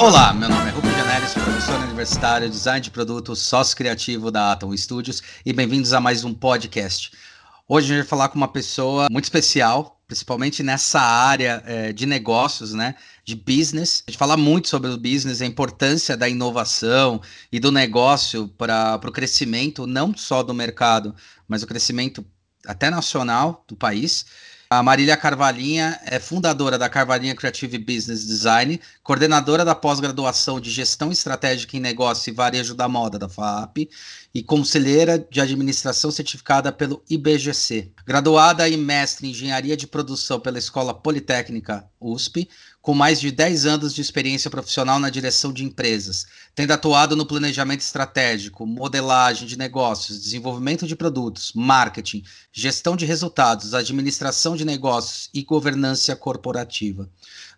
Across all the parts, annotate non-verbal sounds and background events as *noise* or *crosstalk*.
Olá, meu nome é Rubem Janelis, professor universitário, design de produto, sócio criativo da Atom Studios e bem-vindos a mais um podcast. Hoje a gente vai falar com uma pessoa muito especial, principalmente nessa área eh, de negócios, né? De business. A gente fala muito sobre o business, a importância da inovação e do negócio para o crescimento, não só do mercado, mas o crescimento até nacional do país. A Marília Carvalhinha é fundadora da Carvalhinha Creative Business Design, coordenadora da pós-graduação de Gestão Estratégica em Negócio e Varejo da Moda da FAP e conselheira de administração certificada pelo IBGC. Graduada e mestre em Engenharia de Produção pela Escola Politécnica USP, com mais de 10 anos de experiência profissional na direção de empresas, tendo atuado no planejamento estratégico, modelagem de negócios, desenvolvimento de produtos, marketing, gestão de resultados, administração de negócios e governança corporativa.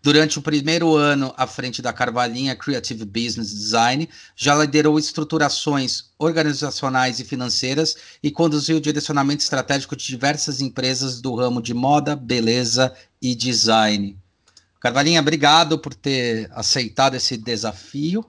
Durante o primeiro ano à frente da Carvalhinha Creative Business Design, já liderou estruturações organizacionais e financeiras e conduziu o direcionamento estratégico de diversas empresas do ramo de moda, beleza e design. Carvalhinha, obrigado por ter aceitado esse desafio.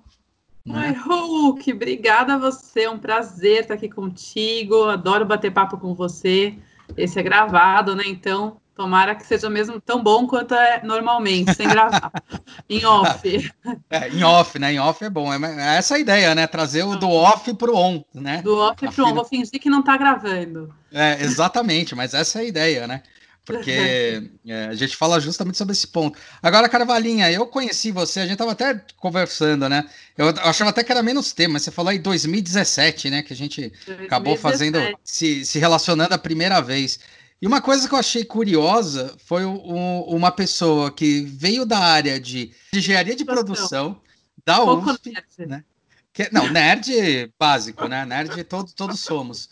Ai, Hulk, obrigada a você, é um prazer estar aqui contigo, adoro bater papo com você. Esse é gravado, né? Então, tomara que seja mesmo tão bom quanto é normalmente, sem gravar, *laughs* em off. É, em off, né? Em off é bom. É essa a ideia, né? Trazer o do off pro on, né? Do off pro on, vou fingir que não tá gravando. É, exatamente, mas essa é a ideia, né? Porque é, a gente fala justamente sobre esse ponto. Agora, Carvalhinha, eu conheci você, a gente tava até conversando, né? Eu achava até que era menos tempo, mas você falou em 2017, né? Que a gente 2017. acabou fazendo, se, se relacionando a primeira vez. E uma coisa que eu achei curiosa foi um, uma pessoa que veio da área de engenharia de produção, da USP, né? Que, não, nerd básico, né? Nerd todo, todos somos.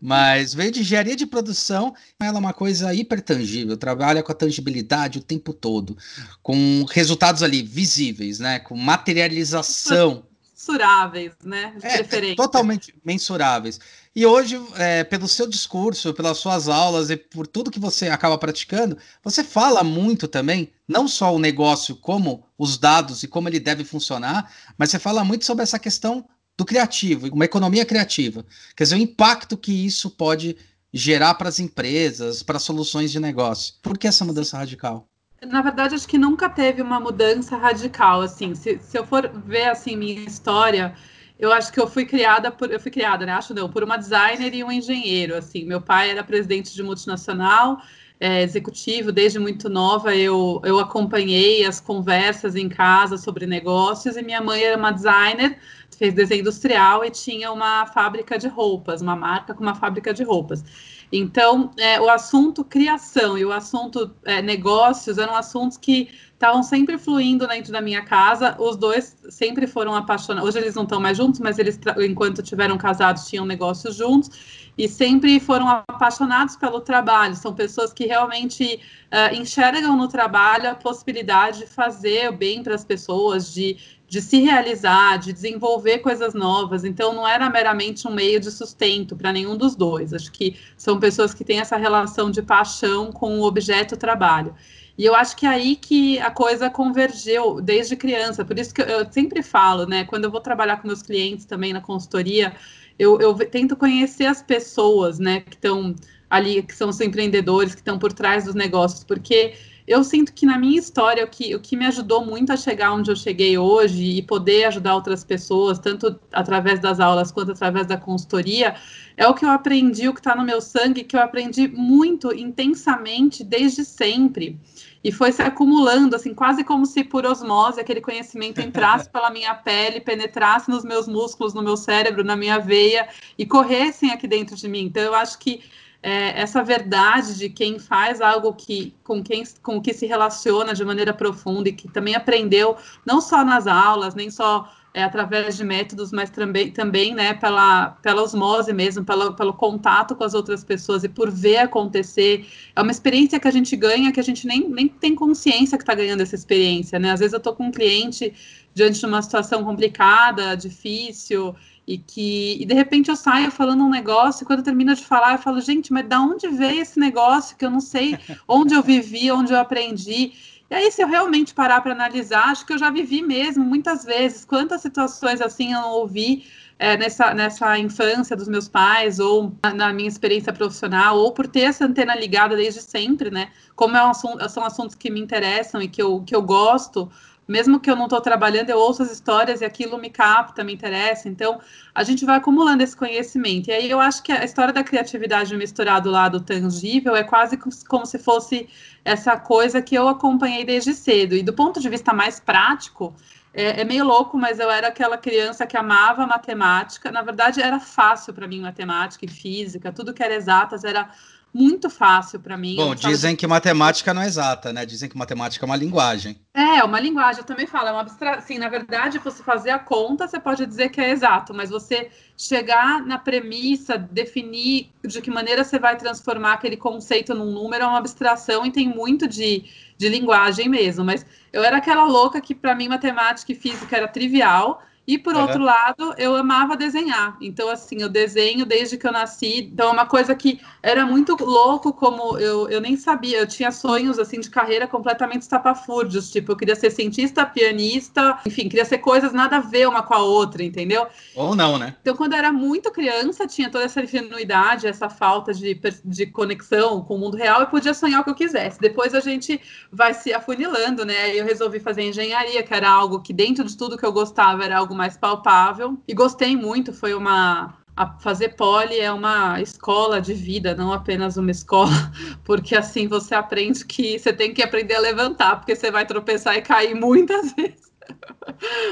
Mas veio de engenharia de produção, ela é uma coisa hipertangível, trabalha com a tangibilidade o tempo todo, com resultados ali visíveis, né? Com materialização. Mensuráveis, né? É, totalmente mensuráveis. E hoje, é, pelo seu discurso, pelas suas aulas e por tudo que você acaba praticando, você fala muito também, não só o negócio, como os dados e como ele deve funcionar, mas você fala muito sobre essa questão do criativo, uma economia criativa. Quer dizer, o impacto que isso pode gerar para as empresas, para soluções de negócio. Por que essa mudança radical? Na verdade, acho que nunca teve uma mudança radical, assim. Se, se eu for ver, assim, minha história, eu acho que eu fui criada por... Eu fui criada, né? Acho não, por uma designer e um engenheiro, assim. Meu pai era presidente de multinacional, é, executivo, desde muito nova eu, eu acompanhei as conversas em casa sobre negócios e minha mãe era uma designer, fez desenho industrial e tinha uma fábrica de roupas, uma marca com uma fábrica de roupas. Então, é, o assunto criação e o assunto é, negócios eram assuntos que estavam sempre fluindo dentro da minha casa. Os dois sempre foram apaixonados. Hoje eles não estão mais juntos, mas eles, enquanto tiveram casados, tinham negócios juntos e sempre foram apaixonados pelo trabalho. São pessoas que realmente uh, enxergam no trabalho a possibilidade de fazer o bem para as pessoas, de, de se realizar, de desenvolver coisas novas. Então, não era meramente um meio de sustento para nenhum dos dois. Acho que são pessoas que têm essa relação de paixão com o objeto trabalho. E eu acho que é aí que a coisa convergeu desde criança. Por isso que eu sempre falo, né? Quando eu vou trabalhar com meus clientes também na consultoria, eu, eu tento conhecer as pessoas, né, que estão ali, que são os empreendedores, que estão por trás dos negócios, porque eu sinto que na minha história, o que, o que me ajudou muito a chegar onde eu cheguei hoje e poder ajudar outras pessoas, tanto através das aulas quanto através da consultoria, é o que eu aprendi, o que está no meu sangue, que eu aprendi muito intensamente desde sempre e foi se acumulando, assim, quase como se por osmose aquele conhecimento entrasse *laughs* pela minha pele, penetrasse nos meus músculos, no meu cérebro, na minha veia e corressem aqui dentro de mim. Então, eu acho que é, essa verdade de quem faz algo que com quem com que se relaciona de maneira profunda e que também aprendeu não só nas aulas, nem só é, através de métodos, mas também, também né, pela, pela osmose mesmo, pelo, pelo contato com as outras pessoas e por ver acontecer. É uma experiência que a gente ganha que a gente nem, nem tem consciência que está ganhando essa experiência. Né? Às vezes eu estou com um cliente diante de uma situação complicada, difícil, e que e de repente eu saio falando um negócio e quando termino de falar eu falo gente mas da onde veio esse negócio que eu não sei onde eu vivi onde eu aprendi e aí se eu realmente parar para analisar acho que eu já vivi mesmo muitas vezes quantas situações assim eu ouvi é, nessa, nessa infância dos meus pais, ou na minha experiência profissional, ou por ter essa antena ligada desde sempre, né? Como é um assunto, são assuntos que me interessam e que eu, que eu gosto, mesmo que eu não estou trabalhando, eu ouço as histórias e aquilo me capta, me interessa. Então, a gente vai acumulando esse conhecimento. E aí eu acho que a história da criatividade misturado lá do tangível é quase como se fosse essa coisa que eu acompanhei desde cedo. E do ponto de vista mais prático, é, é, meio louco, mas eu era aquela criança que amava matemática. Na verdade, era fácil para mim matemática e física, tudo que era exatas era muito fácil para mim. Bom, dizem que matemática não é exata, né? Dizem que matemática é uma linguagem. É, uma linguagem, eu também falo, é uma abstração. Sim, na verdade, você fazer a conta, você pode dizer que é exato, mas você chegar na premissa, definir de que maneira você vai transformar aquele conceito num número é uma abstração e tem muito de, de linguagem mesmo. Mas eu era aquela louca que, para mim, matemática e física era trivial e por uhum. outro lado, eu amava desenhar. Então, assim, eu desenho desde que eu nasci. Então, é uma coisa que era muito louco, como eu, eu nem sabia. Eu tinha sonhos, assim, de carreira completamente estapafúrdios. Tipo, eu queria ser cientista, pianista, enfim, queria ser coisas nada a ver uma com a outra, entendeu? Ou não, né? Então, quando eu era muito criança, tinha toda essa ingenuidade, essa falta de, de conexão com o mundo real, eu podia sonhar o que eu quisesse. Depois a gente vai se afunilando, né? Eu resolvi fazer engenharia, que era algo que, dentro de tudo que eu gostava, era algo mais palpável. E gostei muito, foi uma. A fazer poli é uma escola de vida, não apenas uma escola, *laughs* porque assim você aprende que você tem que aprender a levantar, porque você vai tropeçar e cair muitas *laughs* vezes.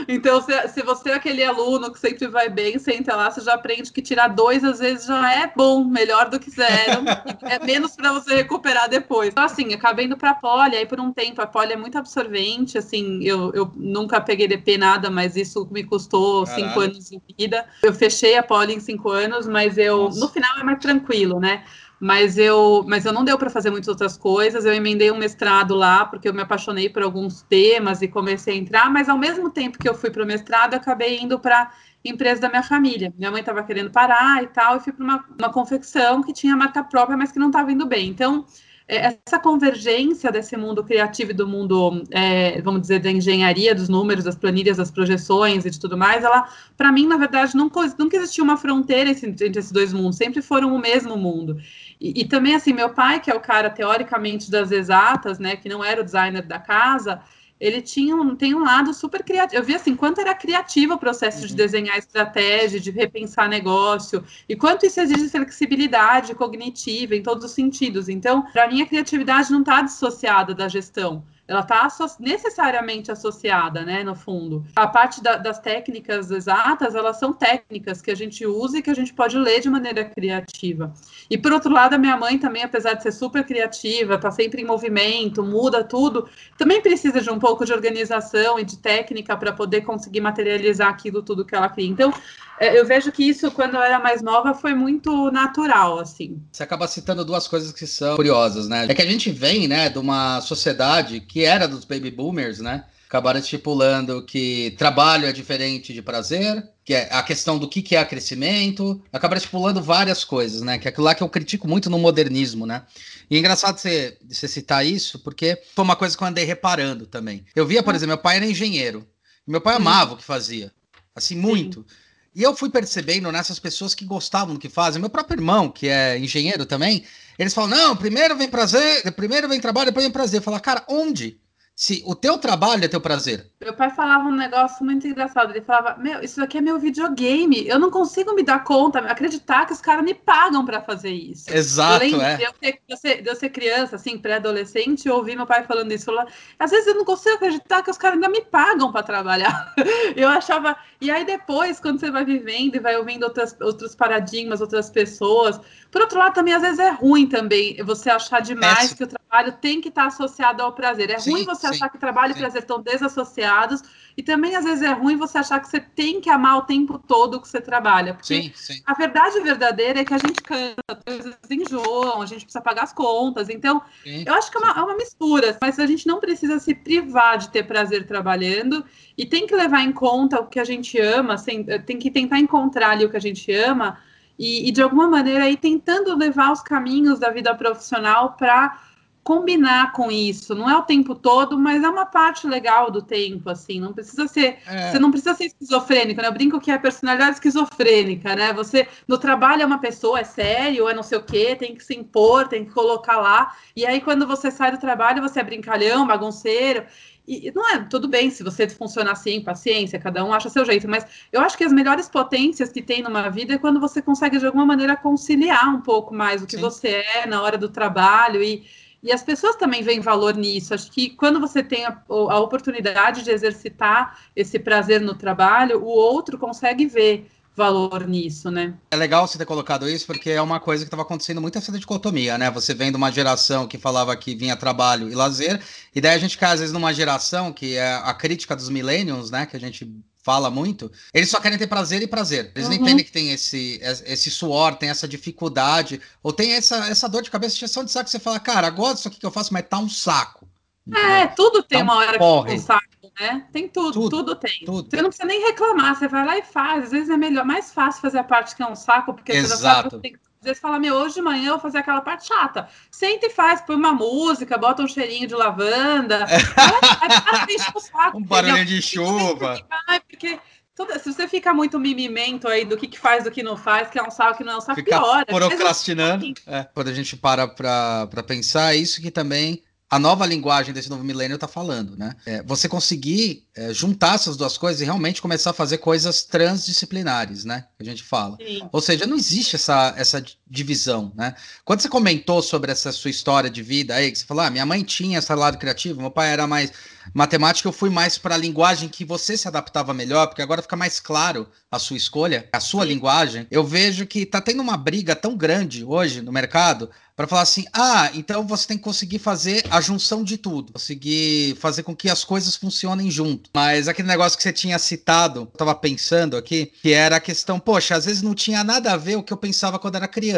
Então, se, se, você é aquele aluno que sempre vai bem, senta lá, você já aprende que tirar dois às vezes já é bom, melhor do que zero. é menos para você recuperar depois. Então, assim, acabei indo para a poli, aí por um tempo, a poli é muito absorvente, assim, eu, eu nunca peguei DP nada, mas isso me custou Caralho. cinco anos de vida. Eu fechei a poli em cinco anos, mas eu, Nossa. no final é mais tranquilo, né? Mas eu, mas eu não deu para fazer muitas outras coisas. Eu emendei um mestrado lá porque eu me apaixonei por alguns temas e comecei a entrar, mas ao mesmo tempo que eu fui para o mestrado, acabei indo para empresa da minha família. Minha mãe estava querendo parar e tal, e fui para uma, uma confecção que tinha marca própria, mas que não estava indo bem. Então, é, essa convergência desse mundo criativo e do mundo, é, vamos dizer, da engenharia, dos números, das planilhas, das projeções e de tudo mais, ela, para mim, na verdade, nunca, nunca existiu uma fronteira entre esses dois mundos, sempre foram o mesmo mundo. E, e, também, assim, meu pai, que é o cara, teoricamente, das exatas, né, que não era o designer da casa, ele tinha um, tem um lado super criativo. Eu vi assim, quanto era criativo o processo uhum. de desenhar estratégia, de repensar negócio, e quanto isso exige flexibilidade cognitiva em todos os sentidos. Então, para mim, a criatividade não está dissociada da gestão ela está necessariamente associada, né, no fundo. A parte da, das técnicas exatas, elas são técnicas que a gente usa e que a gente pode ler de maneira criativa. E por outro lado, a minha mãe também, apesar de ser super criativa, tá sempre em movimento, muda tudo, também precisa de um pouco de organização e de técnica para poder conseguir materializar aquilo tudo que ela cria. Então, eu vejo que isso, quando eu era mais nova, foi muito natural, assim. Você acaba citando duas coisas que são curiosas, né? É que a gente vem, né, de uma sociedade que era dos baby boomers, né? Acabaram estipulando que trabalho é diferente de prazer, que é a questão do que, que é crescimento, acabaram estipulando várias coisas, né? Que é aquilo lá que eu critico muito no modernismo, né? E é engraçado você, você citar isso, porque foi uma coisa que eu andei reparando também. Eu via, por exemplo, meu pai era engenheiro. Meu pai amava o que fazia. Assim, muito. Sim. E eu fui percebendo nessas pessoas que gostavam do que fazem. Meu próprio irmão, que é engenheiro também, eles falam: não, primeiro vem prazer, primeiro vem trabalho, depois vem prazer. Eu falo, cara, onde? Se o teu trabalho é teu prazer. Meu pai falava um negócio muito engraçado. Ele falava: Meu, isso aqui é meu videogame. Eu não consigo me dar conta, acreditar que os caras me pagam para fazer isso. Exato. Eu é. de, eu ser, de, eu ser, de eu ser criança, assim, pré-adolescente, eu ouvi meu pai falando isso. Falando, Às vezes eu não consigo acreditar que os caras ainda me pagam para trabalhar. *laughs* eu achava. E aí depois, quando você vai vivendo e vai ouvindo outras, outros paradigmas, outras pessoas. Por outro lado, também às vezes é ruim também você achar demais que o trabalho tem que estar associado ao prazer. É Sim. ruim você você achar que trabalho e prazer estão desassociados. E também, às vezes, é ruim você achar que você tem que amar o tempo todo que você trabalha. Porque sim, sim. a verdade verdadeira é que a gente cansa, vezes enjoam, a gente precisa pagar as contas. Então, sim, eu acho que é uma, é uma mistura, mas a gente não precisa se privar de ter prazer trabalhando e tem que levar em conta o que a gente ama, assim, tem que tentar encontrar ali o que a gente ama e, e de alguma maneira ir tentando levar os caminhos da vida profissional para combinar com isso. Não é o tempo todo, mas é uma parte legal do tempo, assim. Não precisa ser. É. Você não precisa ser esquizofrênico, né? Eu brinco que é personalidade esquizofrênica, né? Você no trabalho é uma pessoa, é sério, é não sei o quê, tem que se impor, tem que colocar lá. E aí, quando você sai do trabalho, você é brincalhão, bagunceiro. E não é tudo bem se você funciona assim, paciência, cada um acha seu jeito, mas eu acho que as melhores potências que tem numa vida é quando você consegue de alguma maneira conciliar um pouco mais o que Sim. você é na hora do trabalho e e as pessoas também veem valor nisso. Acho que quando você tem a, a oportunidade de exercitar esse prazer no trabalho, o outro consegue ver valor nisso, né? É legal você ter colocado isso, porque é uma coisa que estava acontecendo muito essa dicotomia, né? Você vem de uma geração que falava que vinha trabalho e lazer, e daí a gente cai, às vezes, numa geração que é a crítica dos millennials, né? Que a gente fala muito, eles só querem ter prazer e prazer. Eles uhum. não entendem que tem esse, esse suor, tem essa dificuldade, ou tem essa, essa dor de cabeça, exceção de saco, que você fala, cara, agora isso aqui que eu faço, mas tá um saco. É, tudo tem tá uma hora porre. que um saco, né? Tem tudo, tudo, tudo tem. Tudo. Você não precisa nem reclamar, você vai lá e faz. Às vezes é melhor, mais fácil fazer a parte que é um saco, porque Exato. você já sabe que tem que às vezes fala, meu, hoje de manhã eu vou fazer aquela parte chata. Senta e faz, põe uma música, bota um cheirinho de lavanda. É. *laughs* um barulho de chuva. Porque Toda, se você fica muito mimimento aí do que, que faz, do que não faz, que é um saco, que não é um saco, fica piora. procrastinando. É, quando a gente para para pensar, é isso que também a nova linguagem desse novo milênio está falando, né? É, você conseguir é, juntar essas duas coisas e realmente começar a fazer coisas transdisciplinares, né? Que a gente fala. Sim. Ou seja, não existe essa, essa divisão, né? Quando você comentou sobre essa sua história de vida aí, que você falou, ah, minha mãe tinha esse lado criativo, meu pai era mais matemática, eu fui mais para a linguagem que você se adaptava melhor, porque agora fica mais claro a sua escolha, a sua Sim. linguagem. Eu vejo que tá tendo uma briga tão grande hoje no mercado para falar assim: ah, então você tem que conseguir fazer a junção de tudo, conseguir fazer com que as coisas funcionem junto. Mas aquele negócio que você tinha citado, eu tava pensando aqui, que era a questão, poxa, às vezes não tinha nada a ver o que eu pensava quando era criança.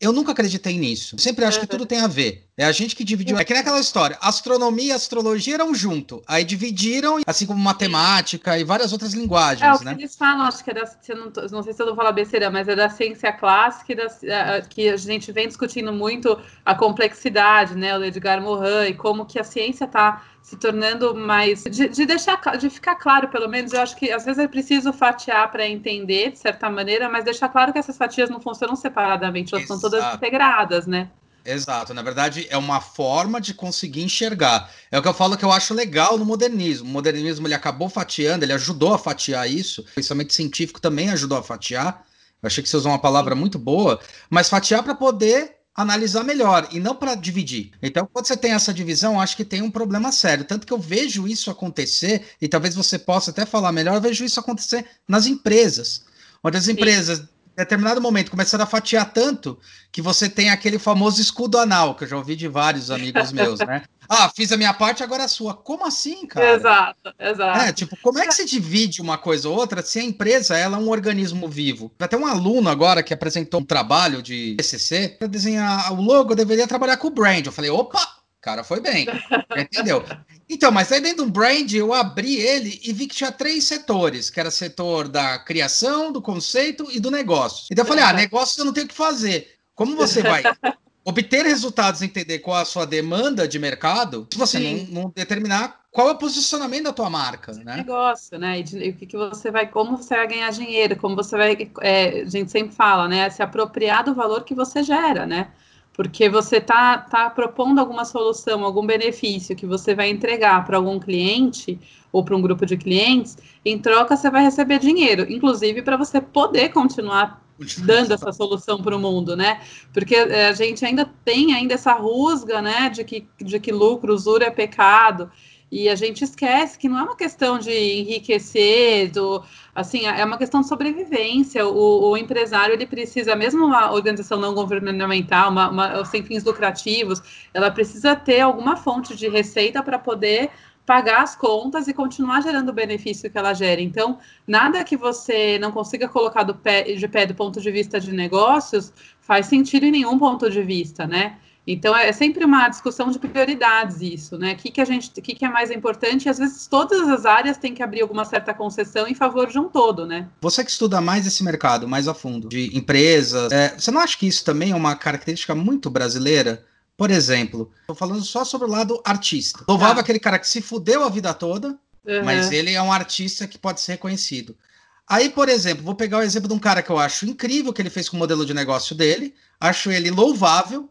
Eu nunca acreditei nisso. sempre acho que tudo tem a ver. É a gente que dividiu. É que nem aquela história: astronomia e astrologia eram junto. Aí dividiram, assim como matemática e várias outras linguagens. É, o né? que eles falam, acho que é da. Não, não, sei se eu vou falar besteira, mas é da ciência clássica da, que a gente vem discutindo muito a complexidade, né? O Edgar Morin, e como que a ciência está se tornando mais. De, de, deixar, de ficar claro, pelo menos, eu acho que às vezes é preciso fatiar para entender, de certa maneira, mas deixar claro que essas fatias não funcionam separadamente, elas Exato. são todas integradas, né? Exato, na verdade é uma forma de conseguir enxergar. É o que eu falo que eu acho legal no modernismo. O modernismo ele acabou fatiando, ele ajudou a fatiar isso. O pensamento científico também ajudou a fatiar. Eu achei que você usou uma palavra muito boa, mas fatiar para poder analisar melhor e não para dividir. Então, quando você tem essa divisão, acho que tem um problema sério. Tanto que eu vejo isso acontecer, e talvez você possa até falar melhor, eu vejo isso acontecer nas empresas. Onde as empresas determinado momento começaram a fatiar tanto que você tem aquele famoso escudo anal, que eu já ouvi de vários amigos meus, né? *laughs* Ah, fiz a minha parte, agora é a sua. Como assim, cara? Exato, exato. É, tipo, como é que se divide uma coisa ou outra se a empresa ela é um organismo vivo? Até um aluno agora que apresentou um trabalho de TCC para desenhar o logo, deveria trabalhar com o brand. Eu falei, opa, cara foi bem, entendeu? Então, mas aí dentro do brand eu abri ele e vi que tinha três setores, que era setor da criação, do conceito e do negócio. Então eu falei, ah, negócio eu não tenho o que fazer. Como você vai *laughs* obter resultados, entender qual a sua demanda de mercado, se você não, não, determinar qual é o posicionamento da tua marca, né? Negócio, né? E, o que, que você vai, como você vai ganhar dinheiro, como você vai, é, a gente sempre fala, né? Se apropriar do valor que você gera, né? Porque você está tá propondo alguma solução, algum benefício que você vai entregar para algum cliente ou para um grupo de clientes, em troca você vai receber dinheiro, inclusive para você poder continuar dando essa solução para o mundo, né? Porque eh, a gente ainda tem ainda essa rusga, né, de que, de que lucro, usura é pecado. E a gente esquece que não é uma questão de enriquecer, do, assim, é uma questão de sobrevivência. O, o empresário ele precisa, mesmo uma organização não governamental, uma, uma, sem fins lucrativos, ela precisa ter alguma fonte de receita para poder pagar as contas e continuar gerando o benefício que ela gera. Então, nada que você não consiga colocar pé, de pé do ponto de vista de negócios faz sentido em nenhum ponto de vista, né? Então é sempre uma discussão de prioridades isso, né? O que, que a gente, o que, que é mais importante? E às vezes todas as áreas têm que abrir alguma certa concessão em favor de um todo, né? Você que estuda mais esse mercado, mais a fundo, de empresas, é, você não acha que isso também é uma característica muito brasileira? Por exemplo, estou falando só sobre o lado artista. Louvava ah. aquele cara que se fudeu a vida toda, uhum. mas ele é um artista que pode ser reconhecido. Aí, por exemplo, vou pegar o exemplo de um cara que eu acho incrível que ele fez com o modelo de negócio dele, acho ele louvável,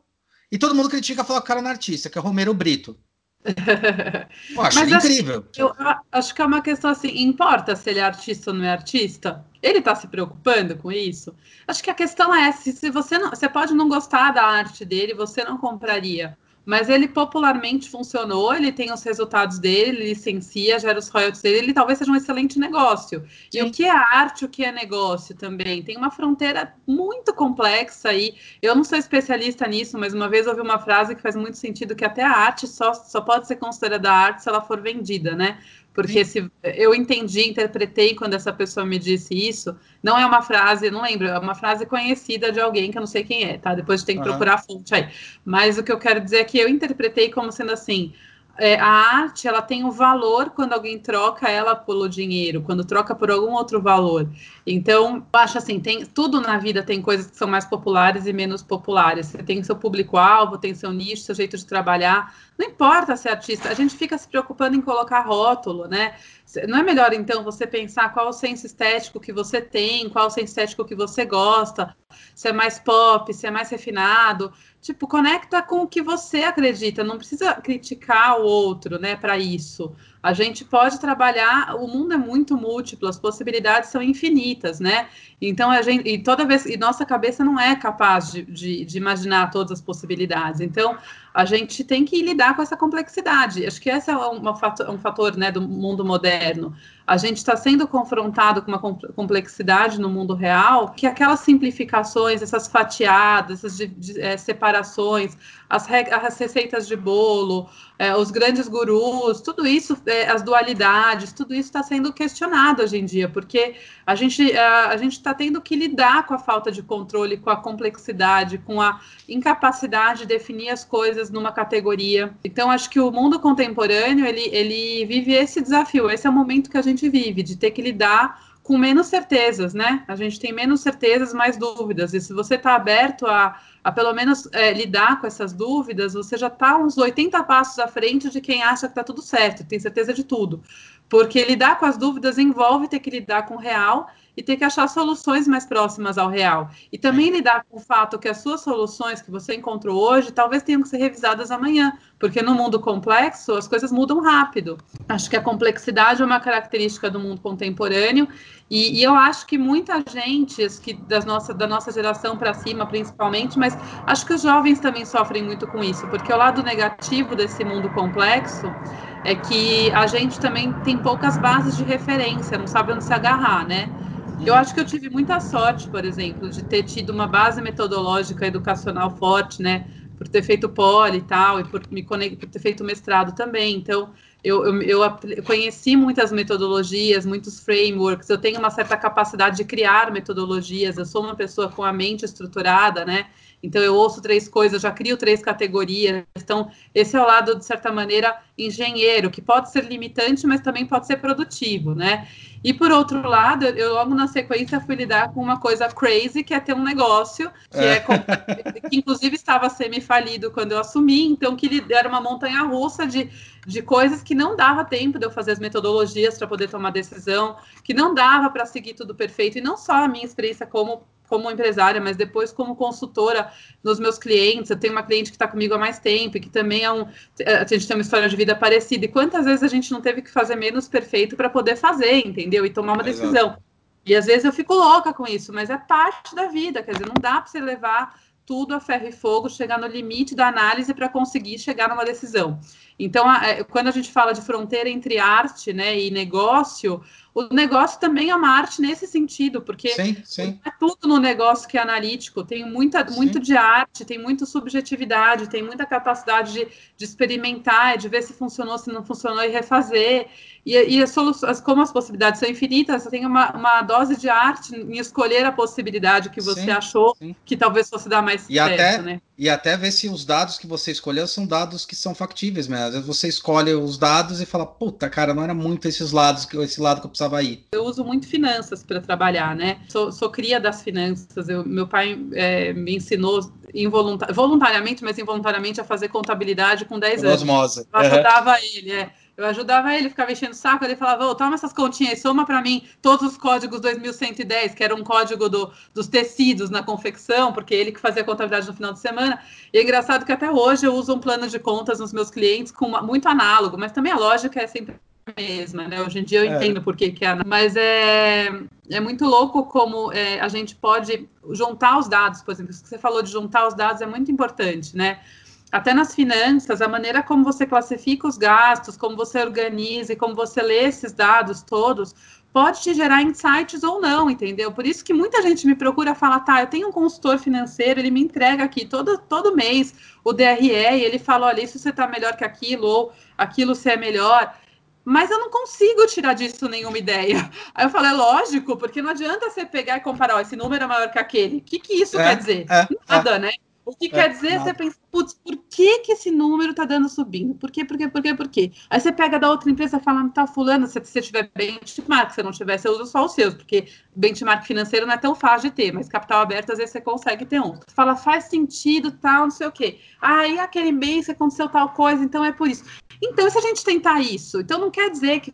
e todo mundo critica falar o cara no artista, que é Romero Brito. *laughs* Eu acho Mas incrível. Acho, eu acho que é uma questão assim, importa se ele é artista ou não é artista? Ele está se preocupando com isso? Acho que a questão é se, se você não, você pode não gostar da arte dele, você não compraria mas ele popularmente funcionou, ele tem os resultados dele, ele licencia, gera os royalties dele, ele talvez seja um excelente negócio. Sim. E o que é arte, o que é negócio também? Tem uma fronteira muito complexa aí. Eu não sou especialista nisso, mas uma vez ouvi uma frase que faz muito sentido, que até a arte só, só pode ser considerada arte se ela for vendida, né? Porque se eu entendi, interpretei quando essa pessoa me disse isso, não é uma frase, não lembro, é uma frase conhecida de alguém que eu não sei quem é, tá? Depois tem que uhum. procurar a fonte aí. Mas o que eu quero dizer é que eu interpretei como sendo assim: é, a arte ela tem um valor quando alguém troca ela pelo dinheiro, quando troca por algum outro valor. Então, eu acho assim, tem tudo na vida tem coisas que são mais populares e menos populares. Você tem seu público-alvo, tem seu nicho, seu jeito de trabalhar. Não importa ser artista, a gente fica se preocupando em colocar rótulo, né? Não é melhor, então, você pensar qual o senso estético que você tem, qual o senso estético que você gosta, se é mais pop, se é mais refinado. Tipo, conecta com o que você acredita, não precisa criticar o outro, né, para isso. A gente pode trabalhar, o mundo é muito múltiplo, as possibilidades são infinitas, né? Então a gente, e toda vez, e nossa cabeça não é capaz de, de, de imaginar todas as possibilidades. Então a gente tem que lidar com essa complexidade. Acho que esse é um fator né, do mundo moderno. A gente está sendo confrontado com uma complexidade no mundo real, que aquelas simplificações, essas fatiadas, essas de, de, é, separações, as, as, receitas de bolo, é, os grandes gurus, tudo isso, é, as dualidades, tudo isso está sendo questionado hoje em dia, porque a gente a, a gente está tendo que lidar com a falta de controle, com a complexidade, com a incapacidade de definir as coisas numa categoria. Então, acho que o mundo contemporâneo ele, ele vive esse desafio. Esse é o momento que a gente vive de ter que lidar com menos certezas, né? A gente tem menos certezas, mais dúvidas. E se você está aberto a, a pelo menos é, lidar com essas dúvidas, você já está uns 80 passos à frente de quem acha que está tudo certo, tem certeza de tudo. Porque lidar com as dúvidas envolve ter que lidar com o real e ter que achar soluções mais próximas ao real. E também lidar com o fato que as suas soluções que você encontrou hoje talvez tenham que ser revisadas amanhã, porque no mundo complexo as coisas mudam rápido. Acho que a complexidade é uma característica do mundo contemporâneo e, e eu acho que muita gente, que das nossa, da nossa geração para cima principalmente, mas acho que os jovens também sofrem muito com isso, porque o lado negativo desse mundo complexo é que a gente também tem poucas bases de referência, não sabe onde se agarrar, né? Eu acho que eu tive muita sorte, por exemplo, de ter tido uma base metodológica educacional forte, né? Por ter feito poli e tal, e por, me conect... por ter feito mestrado também. Então, eu, eu, eu, conheci muitas metodologias, muitos frameworks, eu tenho uma certa capacidade de criar metodologias, eu sou uma pessoa com a mente estruturada, né? Então, eu ouço três coisas, já crio três categorias. Então, esse é o lado, de certa maneira, engenheiro, que pode ser limitante, mas também pode ser produtivo, né? E por outro lado, eu logo na sequência fui lidar com uma coisa crazy, que é ter um negócio, que é, é *laughs* que inclusive estava semi-falido quando eu assumi, então que era uma montanha russa de, de coisas que não dava tempo de eu fazer as metodologias para poder tomar decisão, que não dava para seguir tudo perfeito, e não só a minha experiência como como empresária, mas depois como consultora nos meus clientes. Eu tenho uma cliente que está comigo há mais tempo, que também é um. A gente tem uma história de vida parecida. E quantas vezes a gente não teve que fazer menos perfeito para poder fazer, entendeu? E tomar uma Exato. decisão. E às vezes eu fico louca com isso, mas é parte da vida. Quer dizer, não dá para você levar tudo a ferro e fogo, chegar no limite da análise para conseguir chegar numa decisão. Então, a, é, quando a gente fala de fronteira entre arte né, e negócio, o negócio também é uma arte nesse sentido, porque sim, sim. é tudo no negócio que é analítico, tem muita, muito de arte, tem muita subjetividade, tem muita capacidade de, de experimentar, de ver se funcionou, se não funcionou e refazer. E, e as soluções, como as possibilidades são infinitas, você tem uma, uma dose de arte em escolher a possibilidade que você achou que talvez fosse dar mais e até, né? E até ver se os dados que você escolheu são dados que são factíveis, mas às vezes você escolhe os dados e fala, puta, cara, não era muito esses lados, esse lado que eu precisava ir. Eu uso muito finanças para trabalhar, né? Sou, sou, cria das finanças. Eu, meu pai é, me ensinou voluntariamente, mas involuntariamente, a fazer contabilidade com 10 anos. Osmose. Eu ajudava uhum. ele, é. Eu ajudava ele, ficava enchendo o saco, ele falava, oh, toma essas continhas, soma para mim todos os códigos 2110, que era um código do, dos tecidos na confecção, porque ele que fazia a contabilidade no final de semana. E é engraçado que até hoje eu uso um plano de contas nos meus clientes com uma, muito análogo, mas também a lógica é sempre a mesma, né? Hoje em dia eu é. entendo por que, que é, mas é, é muito louco como é, a gente pode juntar os dados, por exemplo, isso que você falou de juntar os dados é muito importante, né? Até nas finanças, a maneira como você classifica os gastos, como você organiza e como você lê esses dados todos, pode te gerar insights ou não, entendeu? Por isso que muita gente me procura falar, tá, eu tenho um consultor financeiro, ele me entrega aqui todo, todo mês o DRE, e ele fala, olha, isso você está melhor que aquilo, ou aquilo você é melhor mas eu não consigo tirar disso nenhuma ideia. Aí eu falo, é lógico, porque não adianta você pegar e comparar, ó, esse número é maior que aquele. O que, que isso é, quer dizer? É, Nada, é. né? O que é, quer dizer, nada. você pensa, putz, por que, que esse número tá dando subindo? Por quê, por quê, por quê, por quê? Aí você pega da outra empresa falando, tá, fulano, se você tiver benchmark, se não tiver, você usa só os seus, porque benchmark financeiro não é tão fácil de ter, mas capital aberto, às vezes você consegue ter um. Você fala, faz sentido, tal, não sei o quê. Aí aquele mês aconteceu tal coisa, então é por isso. Então, se a gente tentar isso, então não quer dizer que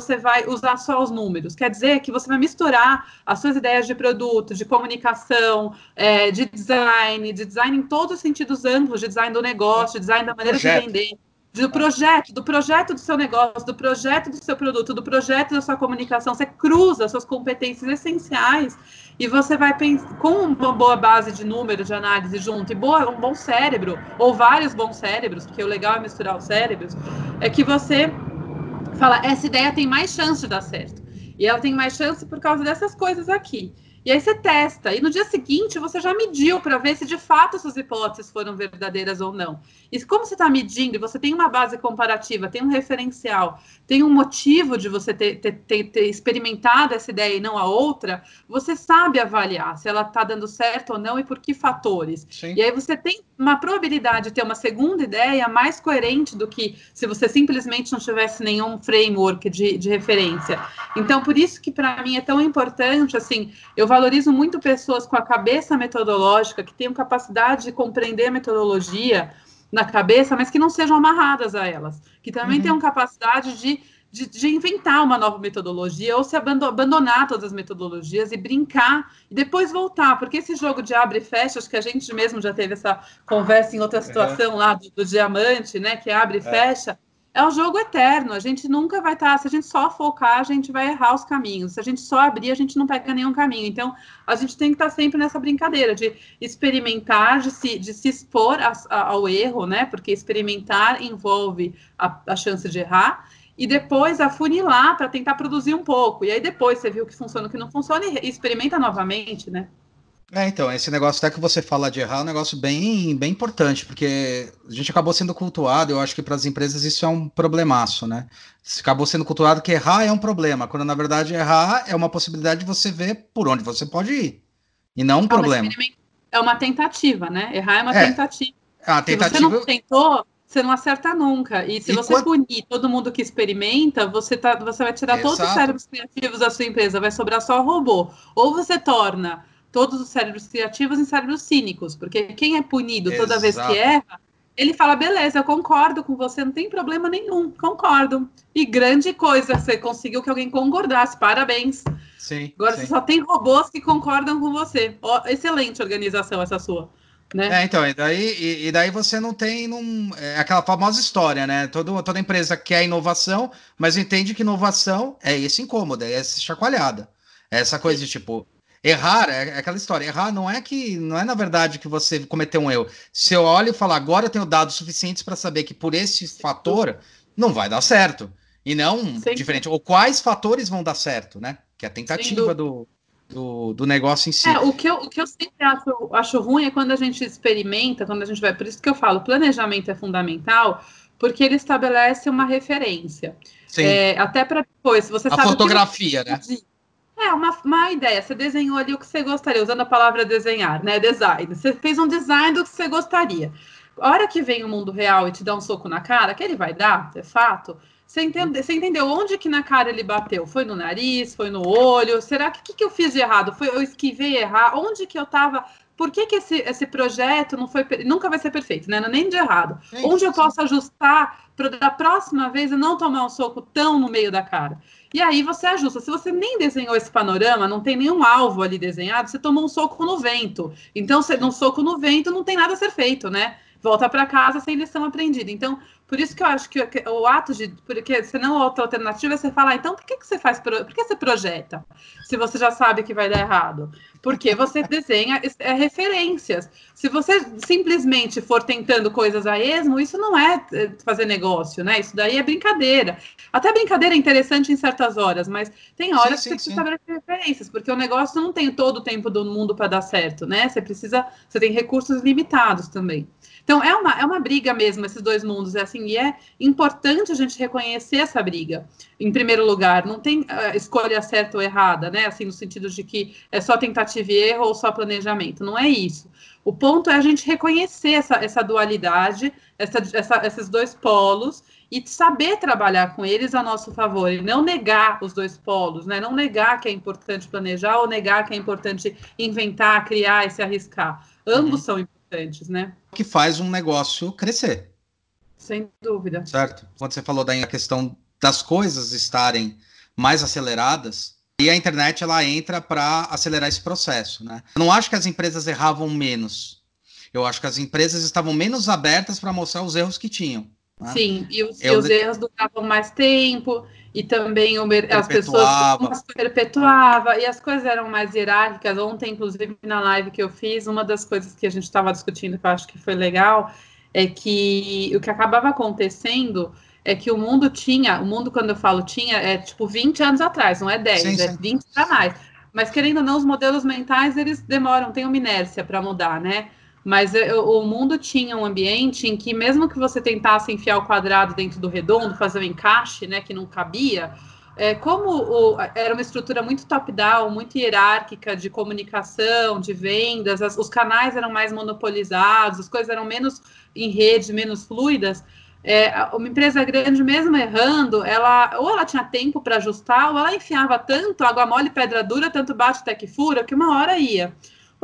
você vai usar só os números. Quer dizer que você vai misturar as suas ideias de produto, de comunicação, é, de design, de design em todos os sentidos amplos, de design do negócio, de design da maneira projeto. de vender, do projeto, do projeto do seu negócio, do projeto do seu produto, do projeto da sua comunicação. Você cruza suas competências essenciais e você vai pensar com uma boa base de números, de análise junto e boa, um bom cérebro, ou vários bons cérebros, porque o legal é misturar os cérebros, é que você fala, essa ideia tem mais chance de dar certo. E ela tem mais chance por causa dessas coisas aqui. E aí você testa, e no dia seguinte você já mediu para ver se de fato suas hipóteses foram verdadeiras ou não. E como você está medindo, e você tem uma base comparativa, tem um referencial, tem um motivo de você ter, ter, ter, ter experimentado essa ideia e não a outra, você sabe avaliar se ela está dando certo ou não e por que fatores. Sim. E aí você tem uma probabilidade de ter uma segunda ideia mais coerente do que se você simplesmente não tivesse nenhum framework de, de referência. Então, por isso que para mim é tão importante, assim, eu valorizo muito pessoas com a cabeça metodológica, que tenham capacidade de compreender a metodologia na cabeça, mas que não sejam amarradas a elas, que também uhum. tenham capacidade de, de, de, inventar uma nova metodologia ou se abandonar todas as metodologias e brincar e depois voltar, porque esse jogo de abre e fecha, acho que a gente mesmo já teve essa conversa em outra situação uhum. lá do, do, diamante, né, que abre e é. fecha é um jogo eterno. A gente nunca vai estar. Tá, se a gente só focar, a gente vai errar os caminhos. Se a gente só abrir, a gente não pega nenhum caminho. Então, a gente tem que estar tá sempre nessa brincadeira de experimentar, de se, de se expor a, a, ao erro, né? Porque experimentar envolve a, a chance de errar. E depois afunilar para tentar produzir um pouco. E aí depois você viu o que funciona, o que não funciona e experimenta novamente, né? É, então, esse negócio até que você fala de errar é um negócio bem, bem importante, porque a gente acabou sendo cultuado, eu acho que para as empresas isso é um problemaço, né? Acabou sendo cultuado que errar é um problema, quando na verdade errar é uma possibilidade de você ver por onde você pode ir, e não um ah, problema. É uma tentativa, né? Errar é uma é, tentativa. É uma tentativa. Se você não tentou, você não acerta nunca. E se e você quando... punir todo mundo que experimenta, você, tá, você vai tirar Exato. todos os cérebros criativos da sua empresa, vai sobrar só robô. Ou você torna todos os cérebros criativos em cérebros cínicos, porque quem é punido toda Exato. vez que erra, ele fala, beleza, eu concordo com você, não tem problema nenhum, concordo. E grande coisa, você conseguiu que alguém concordasse, parabéns. Sim, Agora sim. você só tem robôs que concordam com você. excelente organização essa sua. Né? É, então, e daí, e, e, daí você não tem num, é aquela famosa história, né? Todo, toda empresa quer inovação, mas entende que inovação é esse incômodo, é essa chacoalhada. É essa coisa de tipo, Errar é aquela história. Errar não é que não é na verdade que você cometeu um erro. Se eu olho e falo agora eu tenho dados suficientes para saber que por esse fator não vai dar certo e não diferente. Ou quais fatores vão dar certo, né? Que é a tentativa do, do, do negócio em si. É, o, que eu, o que eu sempre acho, acho ruim é quando a gente experimenta, quando a gente vai. Por isso que eu falo, planejamento é fundamental, porque ele estabelece uma referência. Sim. É, até para depois, você a sabe. fotografia, né? É, uma, uma ideia. Você desenhou ali o que você gostaria, usando a palavra desenhar, né? Design. Você fez um design do que você gostaria. A hora que vem o mundo real e te dá um soco na cara, que ele vai dar, de fato, você, entende, você entendeu onde que na cara ele bateu? Foi no nariz? Foi no olho? Será que o que, que eu fiz de errado? Foi eu esquivei errar? Onde que eu estava? Por que, que esse, esse projeto não foi nunca vai ser perfeito, né? Não é nem de errado. É onde eu posso ajustar para da próxima vez eu não tomar um soco tão no meio da cara? E aí você ajusta. Se você nem desenhou esse panorama, não tem nenhum alvo ali desenhado, você tomou um soco no vento. Então, você, um soco no vento não tem nada a ser feito, né? Volta para casa sem lição aprendida. Então, por isso que eu acho que o ato de. Porque senão a outra alternativa é você falar, então por que, que você faz. Por que você projeta? Se você já sabe que vai dar errado. Porque você *laughs* desenha é, referências. Se você simplesmente for tentando coisas a esmo, isso não é, é fazer negócio, né? Isso daí é brincadeira. Até brincadeira é interessante em certas horas, mas tem horas sim, que sim, você precisa estabelecer referências, porque o negócio não tem todo o tempo do mundo para dar certo, né? Você precisa. Você tem recursos limitados também. Então, é uma, é uma briga mesmo, esses dois mundos, é assim, e é importante a gente reconhecer essa briga. Em primeiro lugar, não tem uh, escolha certa ou errada, né? Assim, no sentido de que é só tentativa e erro ou só planejamento. Não é isso. O ponto é a gente reconhecer essa, essa dualidade, essa, essa, esses dois polos, e saber trabalhar com eles a nosso favor, e não negar os dois polos, né? Não negar que é importante planejar ou negar que é importante inventar, criar e se arriscar. Ambos uhum. são importantes importantes, né? Que faz um negócio crescer. Sem dúvida. Certo? Quando você falou da questão das coisas estarem mais aceleradas, e a internet ela entra para acelerar esse processo, né? Eu não acho que as empresas erravam menos. Eu acho que as empresas estavam menos abertas para mostrar os erros que tinham. Né? Sim, e os, eu... e os erros duravam mais tempo, e também as pessoas perpetuava e as coisas eram mais hierárquicas. Ontem, inclusive, na live que eu fiz, uma das coisas que a gente estava discutindo que eu acho que foi legal é que o que acabava acontecendo é que o mundo tinha, o mundo, quando eu falo tinha, é tipo 20 anos atrás, não é 10, sim, é 20 para mais. Mas querendo ou não, os modelos mentais eles demoram, tem uma inércia para mudar, né? Mas o mundo tinha um ambiente em que, mesmo que você tentasse enfiar o quadrado dentro do redondo, fazer um encaixe, né, que não cabia, é, como o, era uma estrutura muito top-down, muito hierárquica de comunicação, de vendas, as, os canais eram mais monopolizados, as coisas eram menos em rede, menos fluidas. É, uma empresa grande, mesmo errando, ela ou ela tinha tempo para ajustar, ou ela enfiava tanto água mole, pedra dura, tanto bate até que fura, que uma hora ia.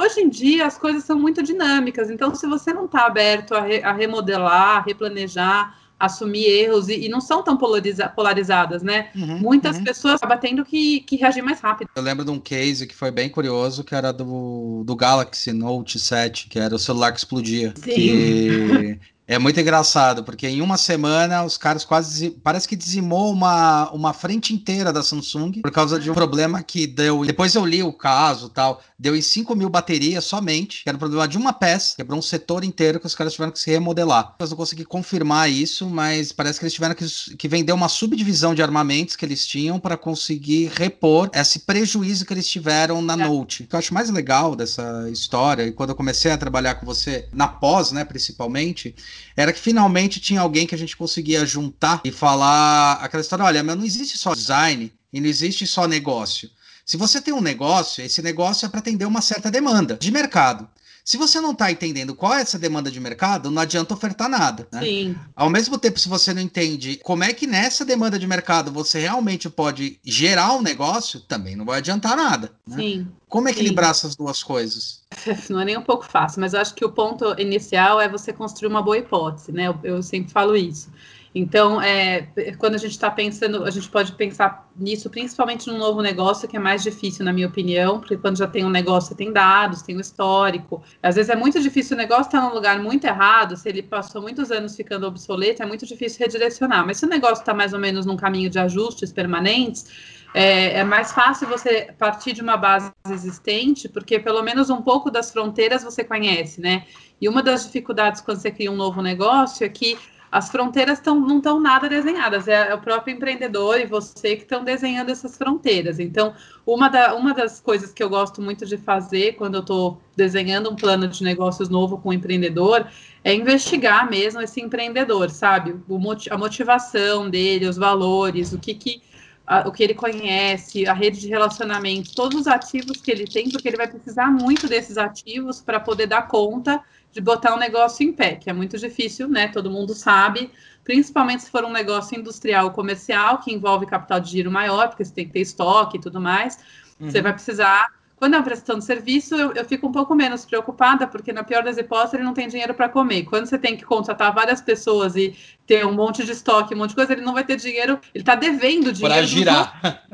Hoje em dia as coisas são muito dinâmicas, então se você não está aberto a, re, a, remodelar, a replanejar, assumir erros e, e não são tão polariza, polarizadas, né? Uhum, Muitas uhum. pessoas acabam tendo que, que reagir mais rápido. Eu lembro de um case que foi bem curioso, que era do, do Galaxy Note 7, que era o celular que explodia. Sim. Que É muito engraçado, porque em uma semana os caras quase. Parece que dizimou uma, uma frente inteira da Samsung por causa de um problema que deu. Depois eu li o caso tal. Deu em 5 mil baterias somente. Que era um problema de uma peça. Quebrou um setor inteiro que os caras tiveram que se remodelar. Eu não consegui confirmar isso, mas parece que eles tiveram que, que vender uma subdivisão de armamentos que eles tinham para conseguir repor esse prejuízo que eles tiveram na é. Note. O que eu acho mais legal dessa história, e quando eu comecei a trabalhar com você, na pós, né, principalmente era que finalmente tinha alguém que a gente conseguia juntar e falar aquela história: olha, mas não existe só design e não existe só negócio. Se você tem um negócio, esse negócio é para atender uma certa demanda de mercado. Se você não está entendendo qual é essa demanda de mercado, não adianta ofertar nada. Né? Sim. Ao mesmo tempo, se você não entende como é que nessa demanda de mercado você realmente pode gerar um negócio, também não vai adiantar nada. Né? Sim. Como equilibrar Sim. essas duas coisas? *laughs* Não é nem um pouco fácil, mas eu acho que o ponto inicial é você construir uma boa hipótese, né? eu, eu sempre falo isso. Então, é, quando a gente está pensando, a gente pode pensar nisso principalmente num novo negócio, que é mais difícil, na minha opinião, porque quando já tem um negócio, tem dados, tem o um histórico. Às vezes é muito difícil o negócio estar tá num lugar muito errado, se ele passou muitos anos ficando obsoleto, é muito difícil redirecionar. Mas se o negócio está mais ou menos num caminho de ajustes permanentes, é, é, mais fácil você partir de uma base existente, porque pelo menos um pouco das fronteiras você conhece, né? E uma das dificuldades quando você cria um novo negócio é que as fronteiras tão, não estão nada desenhadas, é, é, o próprio empreendedor e você que estão desenhando essas fronteiras. Então, uma, da, uma das coisas que eu gosto muito de fazer quando eu estou desenhando um plano de negócios novo com o empreendedor é investigar mesmo esse empreendedor, sabe? O, a motivação dele, os valores, o que, que a, o que ele conhece, a rede de relacionamento, todos os ativos que ele tem, porque ele vai precisar muito desses ativos para poder dar conta de botar um negócio em pé, que é muito difícil, né? Todo mundo sabe, principalmente se for um negócio industrial ou comercial, que envolve capital de giro maior, porque você tem que ter estoque e tudo mais. Uhum. Você vai precisar. Quando é uma prestação de serviço, eu, eu, fico um pouco menos preocupada, porque na pior das hipóteses, ele não tem dinheiro para comer. Quando você tem que contratar várias pessoas e ter um monte de estoque, um monte de coisa, ele não vai ter dinheiro, ele está devendo dinheiro. Para girar.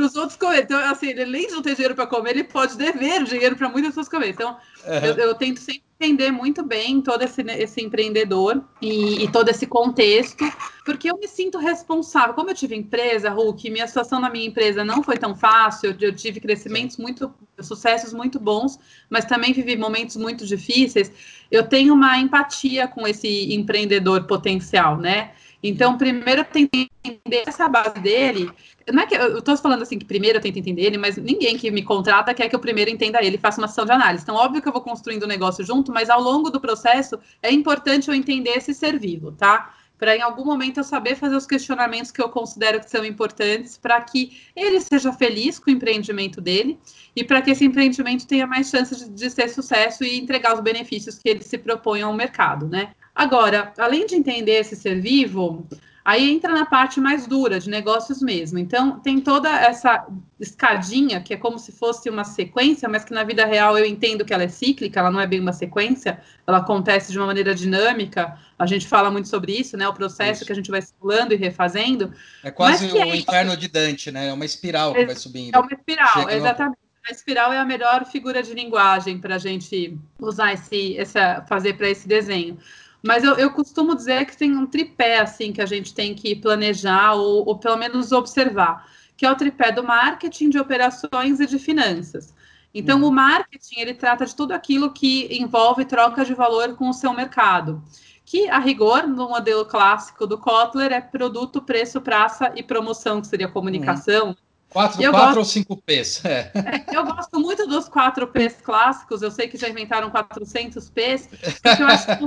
Para os outros comer. Então, assim, ele, além de não ter dinheiro para comer, ele pode dever dinheiro para muitas pessoas comer. Então, uhum. eu, eu, tento sempre entender muito bem todo esse, esse empreendedor e, e, todo esse contexto, porque eu me sinto responsável. Como eu tive empresa, Hulk, minha situação na minha empresa não foi tão fácil, eu, eu tive crescimentos muito, sucessos muito bons, mas também vivi momentos muito difíceis. Eu tenho uma empatia com esse empreendedor potencial, né? Então, primeiro eu tento entender essa base dele. Não é que eu estou falando assim que primeiro eu tento entender ele, mas ninguém que me contrata quer que eu primeiro entenda ele faça uma sessão de análise. Então, óbvio que eu vou construindo o um negócio junto, mas ao longo do processo é importante eu entender esse ser vivo, tá? Para em algum momento eu saber fazer os questionamentos que eu considero que são importantes para que ele seja feliz com o empreendimento dele e para que esse empreendimento tenha mais chances de, de ter sucesso e entregar os benefícios que ele se propõe ao mercado, né? Agora, além de entender esse ser vivo, aí entra na parte mais dura de negócios mesmo. Então, tem toda essa escadinha, que é como se fosse uma sequência, mas que na vida real eu entendo que ela é cíclica, ela não é bem uma sequência, ela acontece de uma maneira dinâmica. A gente fala muito sobre isso, né? O processo isso. que a gente vai circulando e refazendo. É quase o é inferno de Dante, né? É uma espiral que é, vai subindo. É uma espiral, Chega exatamente. No... A espiral é a melhor figura de linguagem para a gente usar esse, essa, fazer para esse desenho. Mas eu, eu, costumo dizer que tem um tripé assim que a gente tem que planejar ou, ou, pelo menos observar, que é o tripé do marketing, de operações e de finanças. Então, uhum. o marketing ele trata de tudo aquilo que envolve troca de valor com o seu mercado. Que, a rigor, no modelo clássico do Kotler, é produto, preço, praça e promoção, que seria comunicação, uhum Quatro, quatro gosto, ou cinco P's? É. É, eu gosto muito dos quatro P's clássicos. Eu sei que já inventaram 400 P's, porque eu acho que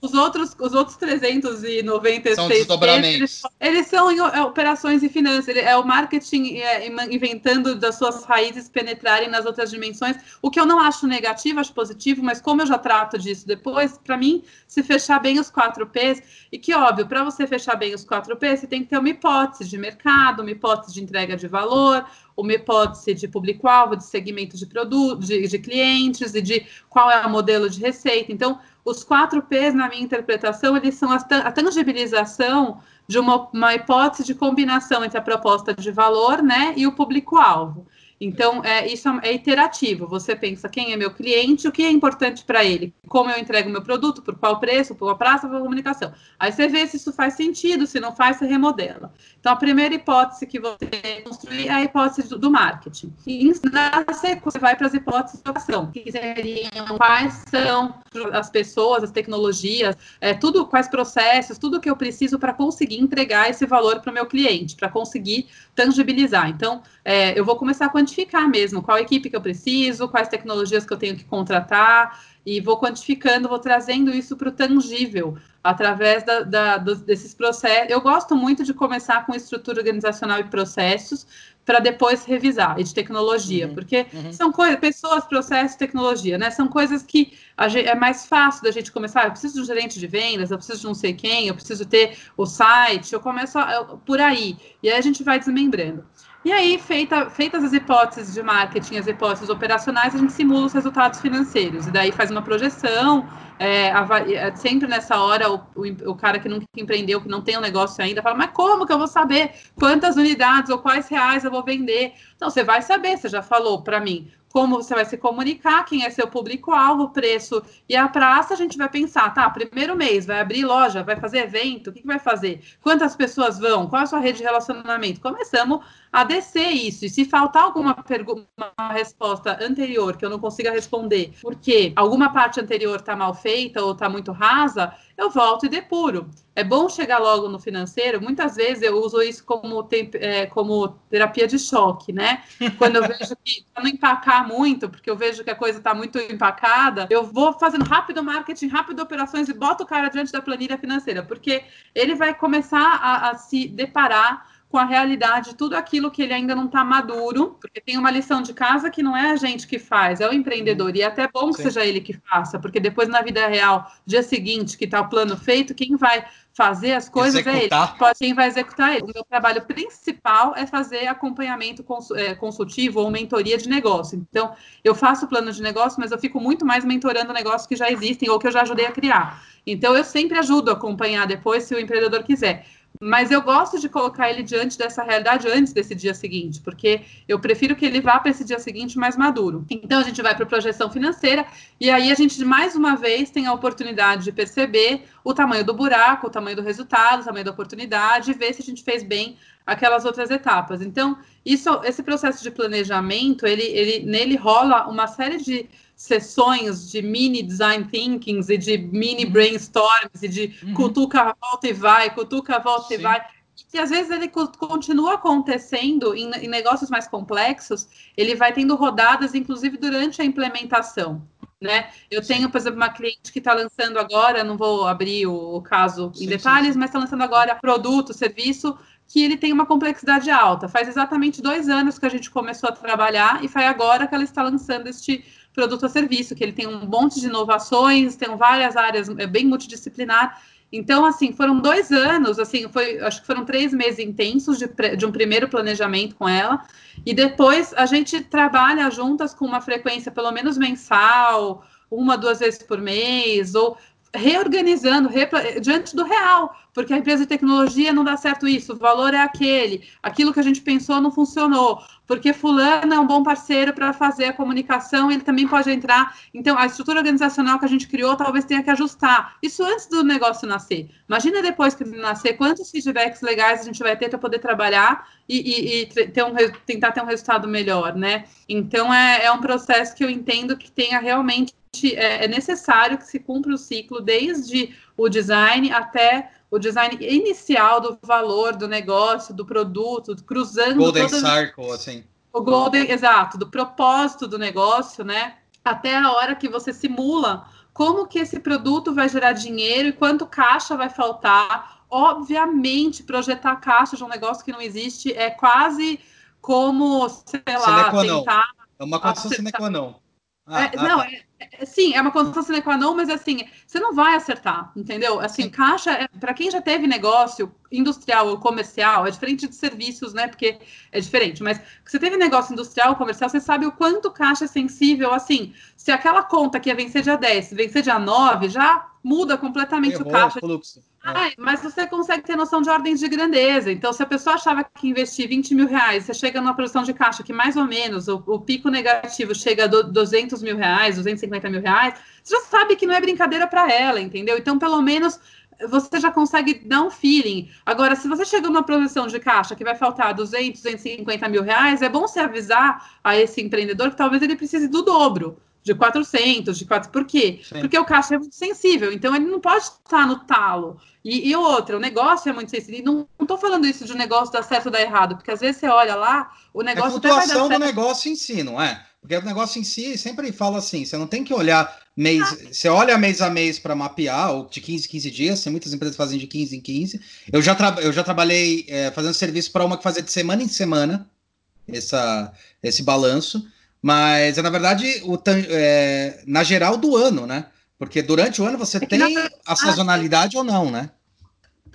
os outros, os outros 396 são desdobramentos. Eles, eles, são em é, operações e finanças. Ele, é o marketing é, inventando das suas raízes penetrarem nas outras dimensões. O que eu não acho negativo, acho positivo, mas como eu já trato disso depois, para mim, se fechar bem os quatro P's, e que, óbvio, para você fechar bem os quatro P's, você tem que ter uma hipótese de mercado, uma hipótese de entrega de valor consumidor, uma hipótese de público-alvo, de segmento de produtos, de, de, clientes e de qual é o modelo de receita. Então, os quatro P's, na minha interpretação, eles são a, a tangibilização de uma, uma hipótese de combinação entre a proposta de valor né, e o público-alvo. Então, é, isso é iterativo. Você pensa quem é meu cliente, o que é importante para ele, como eu entrego meu produto, por qual preço, por qual praça, por comunicação. Aí você vê se isso faz sentido, se não faz, você remodela. Então, a primeira hipótese que você construir é a hipótese do, do marketing. E na sequência, você vai para as hipóteses de ação, que seriam quais são as pessoas, as tecnologias, é, tudo, quais processos, tudo que eu preciso para conseguir entregar esse valor para o meu cliente, para conseguir tangibilizar. Então, é, eu vou começar a quantificar mesmo qual equipe que eu preciso, quais tecnologias que eu tenho que contratar, e vou quantificando, vou trazendo isso para o tangível, através da, da, dos, desses processos. Eu gosto muito de começar com estrutura organizacional e processos, para depois revisar, e de tecnologia, uhum, porque uhum. são coisas, pessoas, processos, tecnologia, né? São coisas que gente, é mais fácil da gente começar. Eu preciso de um gerente de vendas, eu preciso de não sei quem, eu preciso ter o site, eu começo a, por aí, e aí a gente vai desmembrando. E aí, feita, feitas as hipóteses de marketing, as hipóteses operacionais, a gente simula os resultados financeiros. E daí faz uma projeção. É, é sempre nessa hora, o, o, o, cara que nunca empreendeu, que não tem um negócio ainda, fala: Mas como que eu vou saber quantas unidades ou quais reais eu vou vender? Então, você vai saber, você já falou para mim como você vai se comunicar, quem é seu público-alvo, preço e a praça, a gente vai pensar, tá, primeiro mês, vai abrir loja, vai fazer evento, o que, que vai fazer? Quantas pessoas vão? Qual é a sua rede de relacionamento? Começamos a descer isso. E se faltar alguma pergunta, uma resposta anterior que eu não consiga responder, porque alguma parte anterior está mal feita ou está muito rasa, eu volto e depuro. É bom chegar logo no financeiro. Muitas vezes eu uso isso como, é, como terapia de choque, né? *laughs* Quando eu vejo que para não empacar muito, porque eu vejo que a coisa está muito empacada, eu vou fazendo rápido marketing, rápido operações e boto o cara diante da planilha financeira, porque ele vai começar a, a se deparar com a realidade, tudo aquilo que ele ainda não está maduro, porque tem uma lição de casa que não é a gente que faz, é o empreendedor. E é até bom que Sim. seja ele que faça, porque depois na vida real, dia seguinte, que está o plano feito, quem vai fazer as coisas executar. é ele. Pode, quem vai executar é ele. O meu trabalho principal é fazer acompanhamento é, consultivo ou mentoria de negócio. Então, eu faço plano de negócio, mas eu fico muito mais mentorando negócios que já existem ou que eu já ajudei a criar. Então, eu sempre ajudo a acompanhar depois, se o empreendedor quiser. Mas eu gosto de colocar ele diante dessa realidade antes desse dia seguinte, porque eu prefiro que ele vá para esse dia seguinte mais maduro. Então a gente vai para a projeção financeira e aí a gente mais uma vez tem a oportunidade de perceber o tamanho do buraco, o tamanho do resultado, o tamanho da oportunidade, e ver se a gente fez bem aquelas outras etapas. Então, isso, esse processo de planejamento, ele, ele nele rola uma série de sessões de mini design thinkings e de mini uhum. brainstorms e de uhum. cutuca, volta e vai, cutuca, volta Sim. e vai. E às vezes ele continua acontecendo em, em, negócios mais complexos, ele vai tendo rodadas, inclusive durante a implementação. Né? Eu Sim. tenho, por exemplo, uma cliente que está lançando agora, não vou abrir o, o caso em detalhes, mas está lançando agora produto, serviço que ele tem uma complexidade alta. Faz exatamente dois anos que a gente começou a trabalhar e foi agora que ela está lançando este produto a serviço, que ele tem um monte de inovações, tem várias áreas, é bem multidisciplinar. Então, assim, foram dois anos, assim, foi, acho que foram três meses intensos de, de um primeiro planejamento com ela, e depois a gente trabalha juntas com uma frequência pelo menos mensal, uma, duas vezes por mês, ou reorganizando diante do real, porque a empresa de tecnologia não dá certo isso, o valor é aquele, aquilo que a gente pensou não funcionou, porque fulano é um bom parceiro para fazer a comunicação, ele também pode entrar. Então, a estrutura organizacional que a gente criou talvez tenha que ajustar. Isso antes do negócio nascer. Imagina depois que ele nascer, quantos feedbacks legais a gente vai ter para poder trabalhar e, e, e ter um, tentar ter um resultado melhor, né? Então, é, é um processo que eu entendo que tenha realmente é, é necessário que se cumpra o ciclo desde o design até o design inicial do valor do negócio, do produto, cruzando Golden todas... Circle, assim. O Golden, exato, do propósito do negócio, né? Até a hora que você simula como que esse produto vai gerar dinheiro e quanto caixa vai faltar. Obviamente, projetar caixa de um negócio que não existe é quase como, sei lá, tentar... É uma condição sine qua non. Ah, é, ah, não, é, é, sim, é uma condição sine qua non, mas assim, você não vai acertar, entendeu? Assim, sim. caixa, é, para quem já teve negócio industrial ou comercial, é diferente de serviços, né? Porque é diferente, mas você teve negócio industrial ou comercial, você sabe o quanto caixa é sensível, assim, se aquela conta que ia vencer dia 10, vencer dia 9, já muda completamente Errou, o caixa. Fluxo. Ai, mas você consegue ter noção de ordens de grandeza. Então, se a pessoa achava que investir 20 mil reais, você chega numa produção de caixa que mais ou menos o, o pico negativo chega a 200 mil reais, 250 mil reais, você já sabe que não é brincadeira para ela, entendeu? Então, pelo menos você já consegue dar um feeling. Agora, se você chega numa produção de caixa que vai faltar 200, 250 mil reais, é bom você avisar a esse empreendedor que talvez ele precise do dobro de 400, de 4. Por quê? Sim. Porque o caixa é muito sensível, então ele não pode estar no talo. E, e outra, o negócio é muito sensível. E não estou falando isso de um negócio dar certo ou dar errado, porque às vezes você olha lá, o negócio. É a flutuação do negócio em si, não é? Porque o negócio em si sempre fala assim: você não tem que olhar mês. Você olha mês a mês para mapear, ou de 15 em 15 dias, tem muitas empresas fazem de 15 em 15. Eu já, tra eu já trabalhei é, fazendo serviço para uma que fazia de semana em semana essa, esse balanço. Mas é na verdade o, é, na geral do ano, né? Porque durante o ano você é tem na... a sazonalidade ou não, né?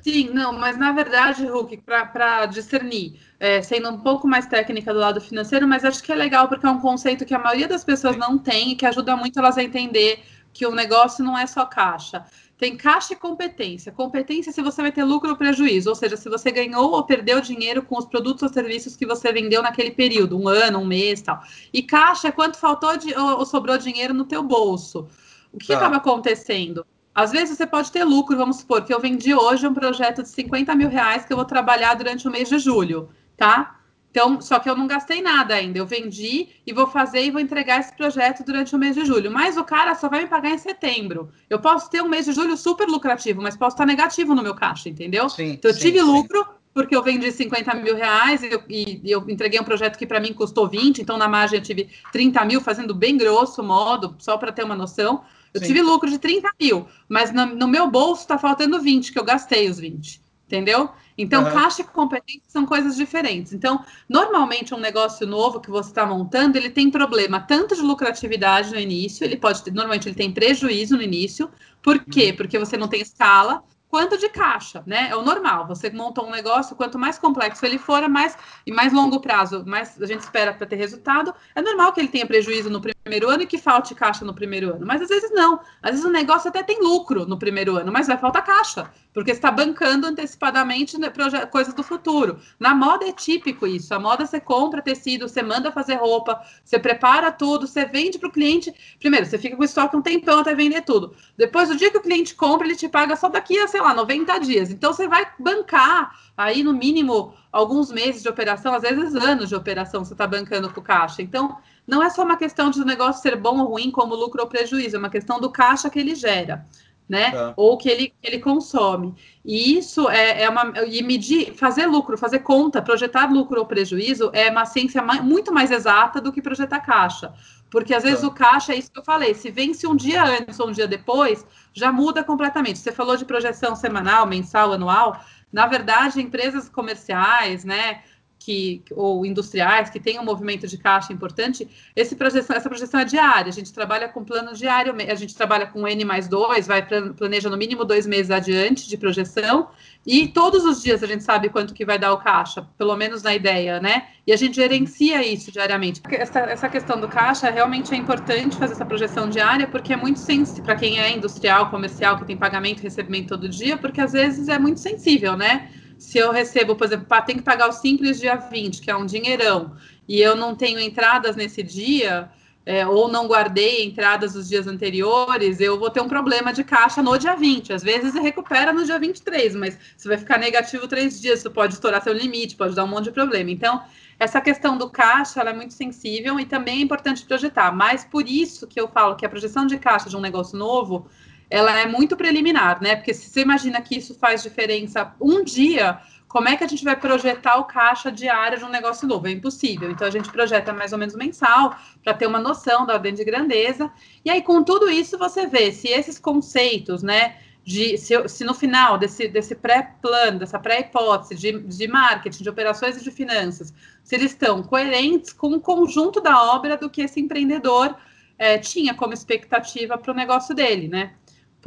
Sim, não, mas na verdade, Hulk, para discernir, é, sendo um pouco mais técnica do lado financeiro, mas acho que é legal porque é um conceito que a maioria das pessoas não tem e que ajuda muito elas a entender que o negócio não é só caixa. tem caixa e competência. Competência é se você vai ter lucro ou prejuízo, ou seja, se você ganhou ou perdeu dinheiro com os produtos ou serviços que você vendeu naquele período, um ano, um mês, tal. E caixa é quanto faltou de, ou, ou sobrou dinheiro no teu bolso. O que tá. acaba acontecendo? Às vezes você pode ter lucro, vamos supor, que eu vendi hoje um projeto de 50 mil reais que eu vou trabalhar durante o mês de julho, tá? Então, só que eu não gastei nada ainda. Eu vendi e vou fazer e vou entregar esse projeto durante o mês de julho. Mas o cara só vai me pagar em setembro. Eu posso ter um mês de julho super lucrativo, mas posso estar negativo no meu caixa, entendeu? Sim, então, eu sim, tive sim. lucro porque eu vendi 50 mil reais e eu, e eu entreguei um projeto que para mim custou 20, então na margem eu tive 30 mil, fazendo bem grosso modo, só para ter uma noção. Eu tive lucro de 30 mil, mas no, no meu bolso está faltando 20, que eu gastei os 20 entendeu? Então, uhum. caixa e competência são coisas diferentes. Então, normalmente, um negócio novo que você está montando, ele tem problema tanto de lucratividade no início, ele pode ter, normalmente ele tem prejuízo no início. Por quê? Uhum. Porque você não tem escala, quanto de caixa, né? É o normal. Você monta um negócio, quanto mais complexo ele for, é mais e mais longo prazo, mais a gente espera para ter resultado. É normal que ele tenha prejuízo no primeiro ano e que falte caixa no primeiro ano. Mas às vezes não. Às vezes o negócio até tem lucro no primeiro ano, mas vai faltar caixa, porque está bancando antecipadamente né, coisas do futuro. Na moda é típico isso. A moda você compra tecido, você manda fazer roupa, você prepara tudo, você vende para o cliente. Primeiro, você fica com estoque um tempão até vender tudo. Depois, o dia que o cliente compra, ele te paga só daqui a sei lá, 90 dias. Então você vai bancar aí no mínimo alguns meses de operação, às vezes anos de operação você está bancando com o caixa. Então não é só uma questão de o negócio ser bom ou ruim como lucro ou prejuízo, é uma questão do caixa que ele gera. Né? Tá. Ou que ele, ele consome. E isso é, é uma. E medir, fazer lucro, fazer conta, projetar lucro ou prejuízo é uma ciência mais, muito mais exata do que projetar caixa. Porque às vezes tá. o caixa é isso que eu falei, se vence um dia antes ou um dia depois, já muda completamente. Você falou de projeção semanal, mensal, anual. Na verdade, empresas comerciais, né, que, ou industriais que têm um movimento de caixa importante, esse projeção, essa projeção é diária. A gente trabalha com plano diário, a gente trabalha com N mais dois, vai planeja no mínimo dois meses adiante de projeção, e todos os dias a gente sabe quanto que vai dar o caixa, pelo menos na ideia, né? E a gente gerencia isso diariamente. Essa, essa questão do caixa realmente é importante fazer essa projeção diária, porque é muito sensível para quem é industrial, comercial, que tem pagamento e recebimento todo dia, porque às vezes é muito sensível, né? Se eu recebo, por exemplo, tem que pagar o simples dia 20, que é um dinheirão, e eu não tenho entradas nesse dia, é, ou não guardei entradas dos dias anteriores, eu vou ter um problema de caixa no dia 20. Às vezes recupera no dia 23, mas você vai ficar negativo três dias, você pode estourar seu limite, pode dar um monte de problema. Então, essa questão do caixa é muito sensível e também é importante projetar. Mas por isso que eu falo que a projeção de caixa de um negócio novo ela é muito preliminar, né? Porque se você imagina que isso faz diferença um dia, como é que a gente vai projetar o caixa diário de um negócio novo? É impossível. Então a gente projeta mais ou menos mensal para ter uma noção da ordem de grandeza. E aí, com tudo isso, você vê se esses conceitos, né? De, se, se no final desse, desse pré-plano, dessa pré-hipótese de, de marketing, de operações e de finanças, se eles estão coerentes com o conjunto da obra do que esse empreendedor é, tinha como expectativa para o negócio dele, né?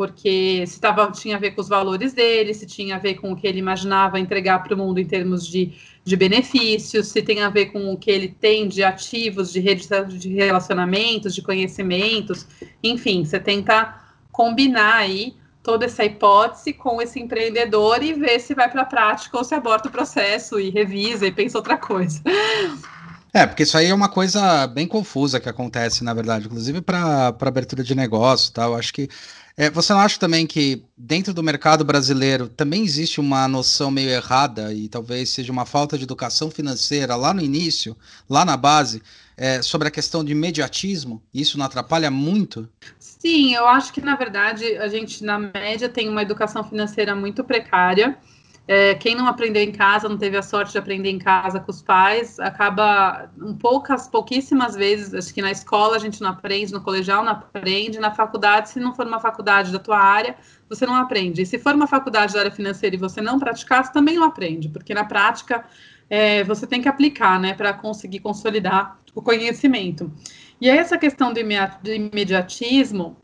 Porque se tava, tinha a ver com os valores dele, se tinha a ver com o que ele imaginava entregar para o mundo em termos de, de benefícios, se tem a ver com o que ele tem de ativos, de redes de relacionamentos, de conhecimentos, enfim, você tenta combinar aí toda essa hipótese com esse empreendedor e ver se vai para a prática ou se aborta o processo e revisa e pensa outra coisa. É, porque isso aí é uma coisa bem confusa que acontece, na verdade, inclusive para abertura de negócio, tal. Acho que é, você não acha também que dentro do mercado brasileiro também existe uma noção meio errada e talvez seja uma falta de educação financeira lá no início, lá na base, é, sobre a questão de imediatismo? Isso não atrapalha muito? Sim, eu acho que na verdade a gente na média tem uma educação financeira muito precária. É, quem não aprendeu em casa, não teve a sorte de aprender em casa com os pais, acaba um poucas, pouquíssimas vezes, acho que na escola a gente não aprende, no colegial não aprende, na faculdade, se não for uma faculdade da tua área, você não aprende. E se for uma faculdade da área financeira e você não praticar, você também não aprende, porque na prática é, você tem que aplicar, né, para conseguir consolidar o conhecimento. E aí essa questão do imediatismo,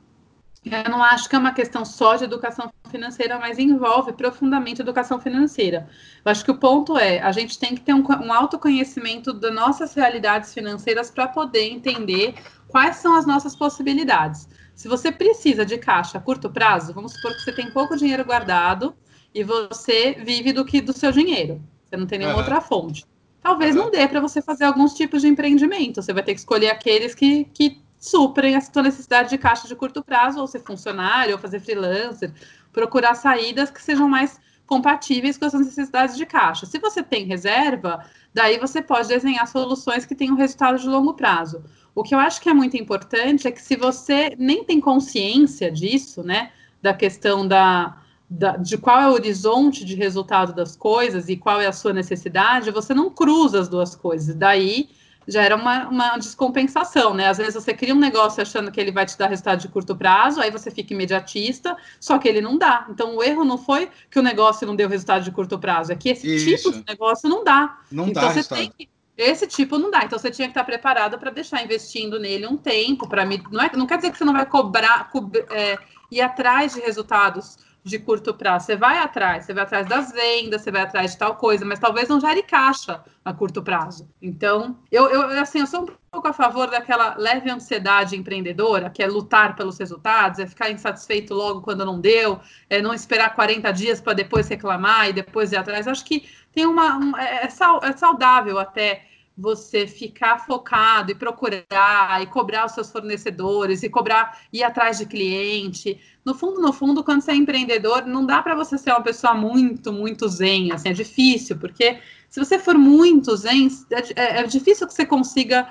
eu não acho que é uma questão só de educação financeira, mas envolve profundamente educação financeira. Eu acho que o ponto é, a gente tem que ter um, um autoconhecimento das nossas realidades financeiras para poder entender quais são as nossas possibilidades. Se você precisa de caixa a curto prazo, vamos supor que você tem pouco dinheiro guardado e você vive do que do seu dinheiro. Você não tem nenhuma uhum. outra fonte. Talvez uhum. não dê para você fazer alguns tipos de empreendimento. Você vai ter que escolher aqueles que, que suprem a sua necessidade de caixa de curto prazo, ou ser funcionário, ou fazer freelancer, procurar saídas que sejam mais compatíveis com as necessidades de caixa. Se você tem reserva, daí você pode desenhar soluções que tenham resultado de longo prazo. O que eu acho que é muito importante é que se você nem tem consciência disso, né, da questão da, da, de qual é o horizonte de resultado das coisas e qual é a sua necessidade, você não cruza as duas coisas. Daí gera uma, uma descompensação, né? Às vezes você cria um negócio achando que ele vai te dar resultado de curto prazo, aí você fica imediatista, só que ele não dá. Então o erro não foi que o negócio não deu resultado de curto prazo, é que esse Isso. tipo de negócio não dá. Não então dá você resultado. tem que esse tipo não dá, então você tinha que estar preparado para deixar investindo nele um tempo, para não, é, não quer dizer que você não vai cobrar, co é, ir atrás de resultados de curto prazo. Você vai atrás, você vai atrás das vendas, você vai atrás de tal coisa, mas talvez não gere caixa a curto prazo. Então, eu, eu assim, eu sou um pouco a favor daquela leve ansiedade empreendedora, que é lutar pelos resultados, é ficar insatisfeito logo quando não deu, é não esperar 40 dias para depois reclamar e depois ir atrás. Acho que tem uma. Um, é, é, é saudável até você ficar focado e procurar e cobrar os seus fornecedores e cobrar ir atrás de cliente. No fundo, no fundo, quando você é empreendedor, não dá para você ser uma pessoa muito, muito zen, assim, é difícil, porque se você for muito zen, é, é, é difícil que você consiga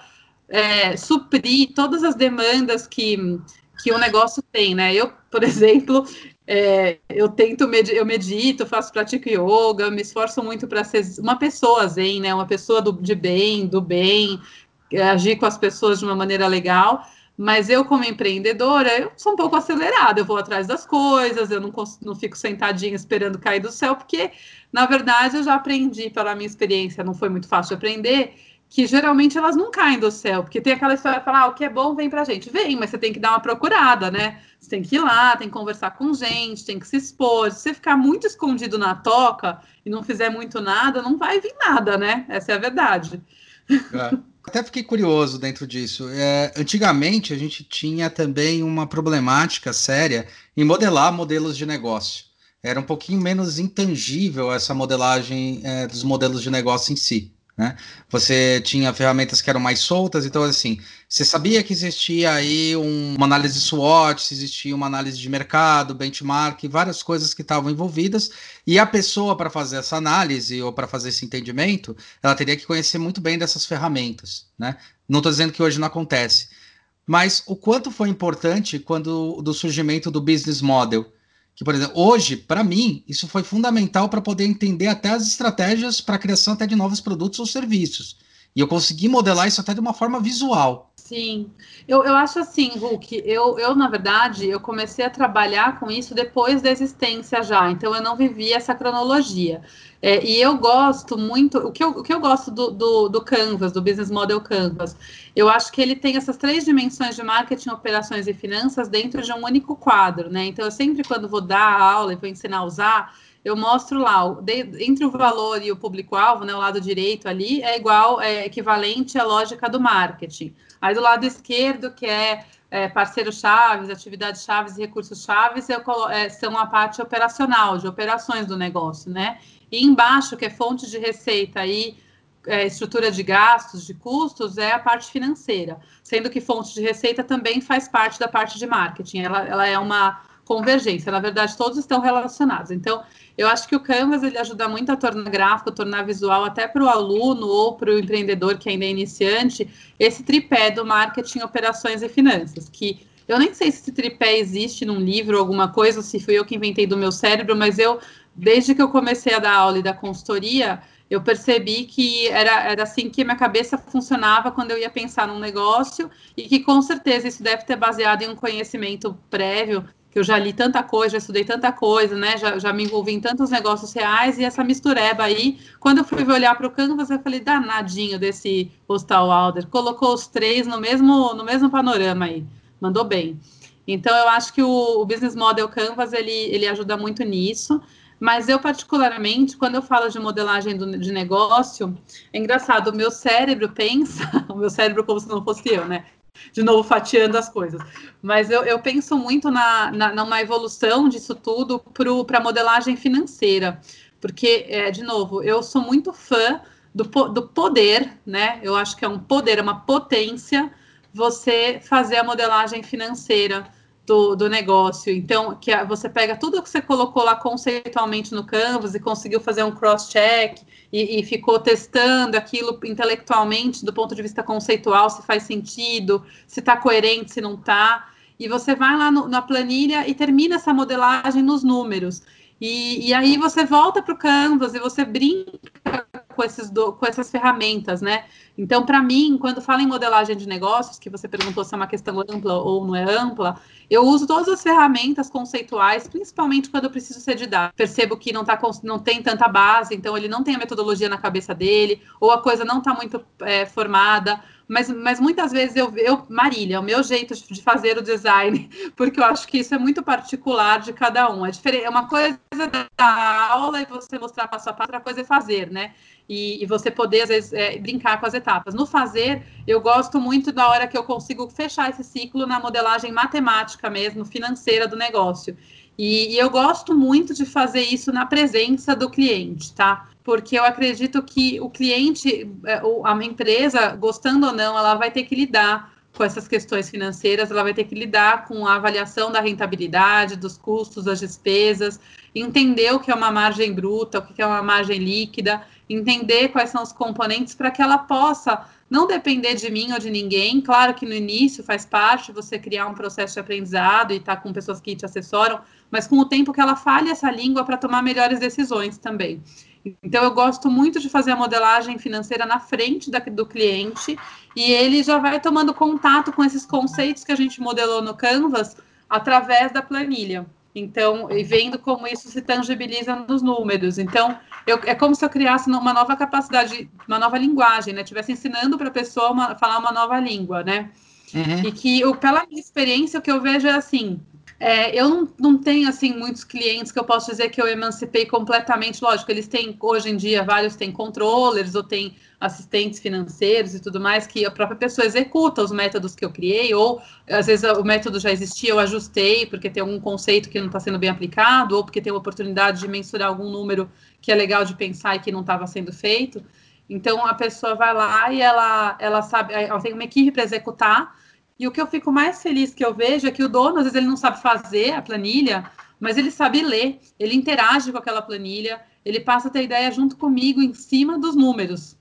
é, suprir todas as demandas que, que o negócio tem, né? Eu, por *laughs* exemplo, é, eu tento, med eu medito, faço, pratico yoga, me esforço muito para ser uma pessoa zen, né? Uma pessoa do, de bem, do bem, é, agir com as pessoas de uma maneira legal. Mas eu, como empreendedora, eu sou um pouco acelerada, eu vou atrás das coisas, eu não, não fico sentadinha esperando cair do céu, porque, na verdade, eu já aprendi pela minha experiência, não foi muito fácil aprender, que geralmente elas não caem do céu, porque tem aquela história de falar, ah, o que é bom vem pra gente. Vem, mas você tem que dar uma procurada, né? Você tem que ir lá, tem que conversar com gente, tem que se expor. Se você ficar muito escondido na toca e não fizer muito nada, não vai vir nada, né? Essa é a verdade. É. Até fiquei curioso dentro disso. É, antigamente a gente tinha também uma problemática séria em modelar modelos de negócio. Era um pouquinho menos intangível essa modelagem é, dos modelos de negócio em si. Né? Você tinha ferramentas que eram mais soltas, então assim, você sabia que existia aí um, uma análise SWOT, existia uma análise de mercado, benchmark, várias coisas que estavam envolvidas, e a pessoa para fazer essa análise ou para fazer esse entendimento, ela teria que conhecer muito bem dessas ferramentas, né? Não estou dizendo que hoje não acontece, mas o quanto foi importante quando do surgimento do business model, que, por exemplo, hoje, para mim, isso foi fundamental para poder entender até as estratégias para a criação até de novos produtos ou serviços. E eu consegui modelar isso até de uma forma visual. Sim, eu, eu acho assim, Hulk, eu, eu, na verdade, eu comecei a trabalhar com isso depois da existência já, então eu não vivi essa cronologia. É, e eu gosto muito, o que eu, o que eu gosto do, do, do, Canvas, do Business Model Canvas, eu acho que ele tem essas três dimensões de marketing, operações e finanças dentro de um único quadro, né? Então, eu sempre, quando vou dar aula e vou ensinar a usar, eu mostro lá, entre o valor e o público-alvo, né, o lado direito ali, é igual, é equivalente à lógica do marketing. Aí do lado esquerdo, que é, é parceiros chaves, atividades chaves e recursos chaves, eu, é, são a parte operacional, de operações do negócio, né? E embaixo, que é fonte de receita e é, estrutura de gastos, de custos, é a parte financeira, sendo que fonte de receita também faz parte da parte de marketing, ela, ela é uma convergência, na verdade, todos estão relacionados. Então, eu acho que o Canvas ele ajuda muito a tornar gráfico, tornar visual, até para o aluno ou para o empreendedor que ainda é iniciante, esse tripé do marketing, operações e finanças, que eu nem sei se esse tripé existe num livro ou alguma coisa, se fui eu que inventei do meu cérebro, mas eu desde que eu comecei a dar aula e da consultoria, eu percebi que era, era assim que minha cabeça funcionava quando eu ia pensar num negócio e que com certeza isso deve ter baseado em um conhecimento prévio, que eu já li tanta coisa, já estudei tanta coisa, né? Já, já me envolvi em tantos negócios reais e essa mistureba aí, quando eu fui olhar para o Canvas, eu falei, danadinho desse Postal Alder, colocou os três no mesmo, no mesmo panorama aí, mandou bem. Então, eu acho que o, o Business Model Canvas, ele, ele ajuda muito nisso. Mas eu, particularmente, quando eu falo de modelagem do, de negócio, é engraçado, o meu cérebro pensa, *laughs* o meu cérebro como se não fosse eu, né? De novo fatiando as coisas. Mas eu, eu penso muito na, na, numa evolução disso tudo para a modelagem financeira. Porque, é, de novo, eu sou muito fã do, do poder, né? Eu acho que é um poder, é uma potência você fazer a modelagem financeira do, do negócio. Então, que você pega tudo que você colocou lá conceitualmente no Canvas e conseguiu fazer um cross-check e, e, ficou testando aquilo intelectualmente do ponto de vista conceitual, se faz sentido, se está coerente, se não está. E você vai lá no, na planilha e termina essa modelagem nos números. E, e aí você volta para o Canvas e você brinca com, esses do, com essas ferramentas, né? Então, para mim, quando fala em modelagem de negócios, que você perguntou se é uma questão ampla ou não é ampla, eu uso todas as ferramentas conceituais, principalmente quando eu preciso ser didático. Percebo que não, tá, não tem tanta base, então ele não tem a metodologia na cabeça dele, ou a coisa não está muito é, formada. Mas, mas muitas vezes eu, eu, Marília, é o meu jeito de fazer o design, *laughs* porque eu acho que isso é muito particular de cada um. É, diferente, é uma coisa da aula e você mostrar passo a passo, outra coisa é fazer, né? e, e você poder, às vezes, é, brincar com as. No fazer, eu gosto muito da hora que eu consigo fechar esse ciclo na modelagem matemática mesmo, financeira do negócio. E, e, eu gosto muito de fazer isso na presença do cliente, tá? Porque eu acredito que o cliente, é, a empresa, gostando ou não, ela vai ter que lidar com essas questões financeiras, ela vai ter que lidar com a avaliação da rentabilidade, dos custos, das despesas, entender o que é uma margem bruta, o que é uma margem líquida, entender quais são os componentes para que ela possa não depender de mim ou de ninguém. Claro que no início faz parte você criar um processo de aprendizado e estar tá com pessoas que te assessoram, mas com o tempo que ela fale essa língua para tomar melhores decisões também. Então, eu gosto muito de fazer a modelagem financeira na frente da, do cliente e ele já vai tomando contato com esses conceitos que a gente modelou no Canvas através da planilha. Então, e vendo como isso se tangibiliza nos números. Então, eu, é como se eu criasse uma nova capacidade, uma nova linguagem, né? Estivesse ensinando para a pessoa uma, falar uma nova língua, né? Uhum. E que, eu, pela minha experiência, o que eu vejo é assim: é, eu não, não tenho assim muitos clientes que eu posso dizer que eu emancipei completamente. Lógico, eles têm hoje em dia vários têm controllers ou têm assistentes financeiros e tudo mais que a própria pessoa executa os métodos que eu criei ou às vezes o método já existia, eu ajustei porque tem algum conceito que não está sendo bem aplicado ou porque tem uma oportunidade de mensurar algum número que é legal de pensar e que não estava sendo feito. Então a pessoa vai lá e ela ela sabe, ela tem uma equipe para executar e o que eu fico mais feliz que eu vejo é que o dono, às vezes, ele não sabe fazer a planilha, mas ele sabe ler, ele interage com aquela planilha, ele passa a ter ideia junto comigo em cima dos números.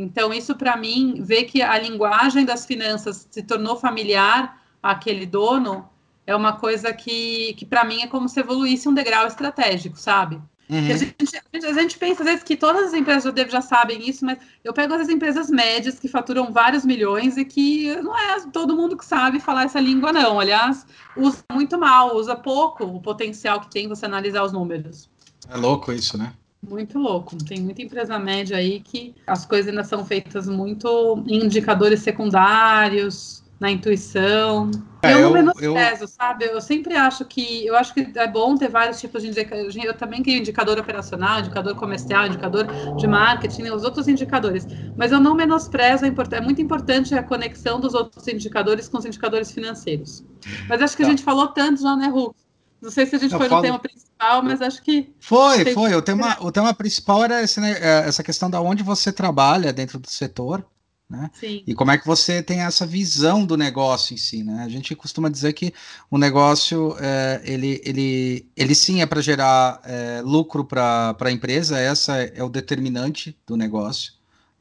Então, isso para mim, ver que a linguagem das finanças se tornou familiar àquele dono, é uma coisa que, que para mim é como se evoluísse um degrau estratégico, sabe? Uhum. A, gente, a, gente, pensa às vezes que todas as empresas já, já sabem isso, mas eu pego as empresas médias que faturam vários milhões e que não é todo mundo que sabe falar essa língua, não. Aliás, usa muito mal, usa pouco o potencial que tem você analisar os números. É louco isso, né? Muito louco. Tem muita empresa média aí que as coisas ainda são feitas muito em indicadores secundários, na intuição. É, eu não menosprezo, eu... sabe? Eu sempre acho que eu acho que é bom ter vários tipos de indicadores. Eu também crio indicador operacional, indicador comercial, indicador de marketing, os outros indicadores. Mas eu não menosprezo, é muito importante a conexão dos outros indicadores com os indicadores financeiros. Mas acho que tá. a gente falou tanto já, né, Hulk? Não sei se a gente eu foi falo... no tema principal, mas acho que. Foi, foi. O tema, o tema principal era esse, né, é, essa questão da onde você trabalha dentro do setor. Né? Sim. E como é que você tem essa visão do negócio em si, né? A gente costuma dizer que o negócio, é, ele, ele, ele sim é para gerar é, lucro para a empresa, essa é o determinante do negócio,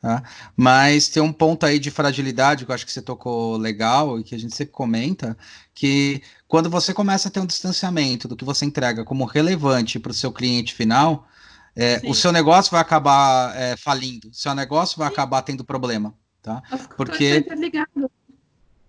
tá? Mas tem um ponto aí de fragilidade que eu acho que você tocou legal e que a gente sempre comenta, que quando você começa a ter um distanciamento do que você entrega como relevante para o seu cliente final, é, o seu negócio vai acabar é, falindo, o seu negócio vai Sim. acabar tendo problema tá? Porque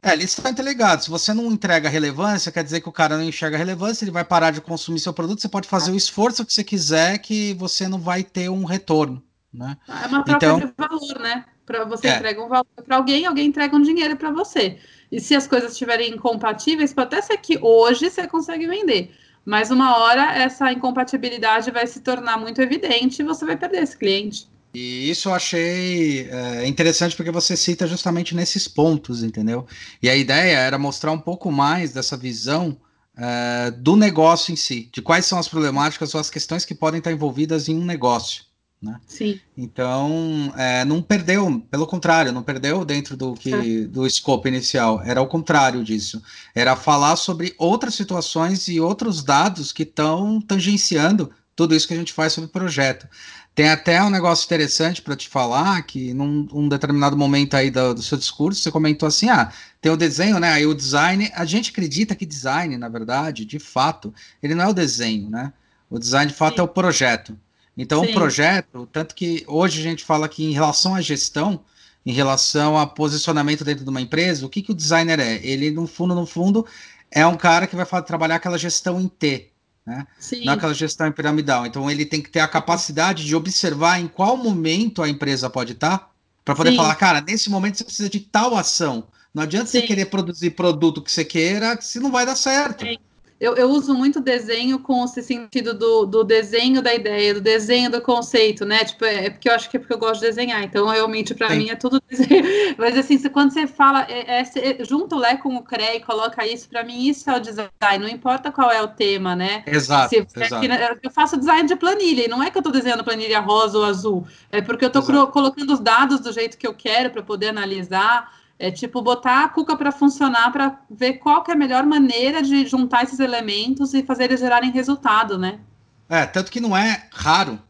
é, ele está interligado. Se você não entrega relevância, quer dizer que o cara não enxerga relevância, ele vai parar de consumir seu produto. Você pode fazer o esforço que você quiser, que você não vai ter um retorno, né? É uma troca então, de valor, né? Para você é. entrega um valor para alguém, alguém entrega um dinheiro para você. E se as coisas estiverem incompatíveis, pode até ser que hoje você consegue vender, mas uma hora essa incompatibilidade vai se tornar muito evidente e você vai perder esse cliente. E isso eu achei é, interessante porque você cita justamente nesses pontos, entendeu? E a ideia era mostrar um pouco mais dessa visão é, do negócio em si, de quais são as problemáticas ou as questões que podem estar envolvidas em um negócio. Né? Sim. Então, é, não perdeu, pelo contrário, não perdeu dentro do que é. do escopo inicial. Era o contrário disso. Era falar sobre outras situações e outros dados que estão tangenciando tudo isso que a gente faz sobre o projeto. Tem até um negócio interessante para te falar, que num um determinado momento aí do, do, seu discurso, você comentou assim, ah, tem o desenho, né, aí o design, a gente acredita que design, na verdade, de fato, ele não é o desenho, né, o design de fato Sim. é o projeto. Então, Sim. o projeto, tanto que hoje a gente fala que em relação à gestão, em relação a posicionamento dentro de uma empresa, o que, que o designer é? Ele, no fundo, no fundo, é um cara que vai trabalhar aquela gestão em T, né? Sim. Naquela gestão piramidal. Então ele tem que ter a capacidade de observar em qual momento a empresa pode estar para poder Sim. falar, cara, nesse momento você precisa de tal ação. Não adianta Sim. você querer produzir produto que você queira, se não vai dar certo. Sim. Eu, eu, uso muito desenho com esse sentido do, do, desenho da ideia, do desenho do conceito, né? Tipo, é, é porque eu acho que é porque eu gosto de desenhar, então realmente para mim é tudo *laughs* desenho. Mas assim, quando você fala, é, é, junta o Lé com o CRE e coloca isso, para mim isso é o design, não importa qual é o tema, né? Exato. Se, exato. Eu faço design de planilha, e não é que eu estou desenhando planilha rosa ou azul, é porque eu estou colocando os dados do jeito que eu quero para poder analisar. É tipo botar a Cuca para funcionar para ver qual é a melhor maneira de juntar esses elementos e fazer eles gerarem resultado, né? É, tanto que não é raro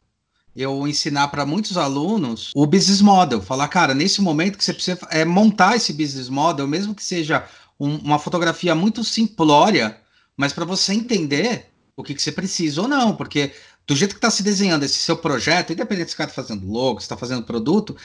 eu ensinar para muitos alunos o business model. Falar, cara, nesse momento que você precisa é, montar esse business model, mesmo que seja um, uma fotografia muito simplória, mas para você entender o que, que você precisa ou não, porque do jeito que está se desenhando esse seu projeto, independente se você está fazendo logo, se está fazendo produto,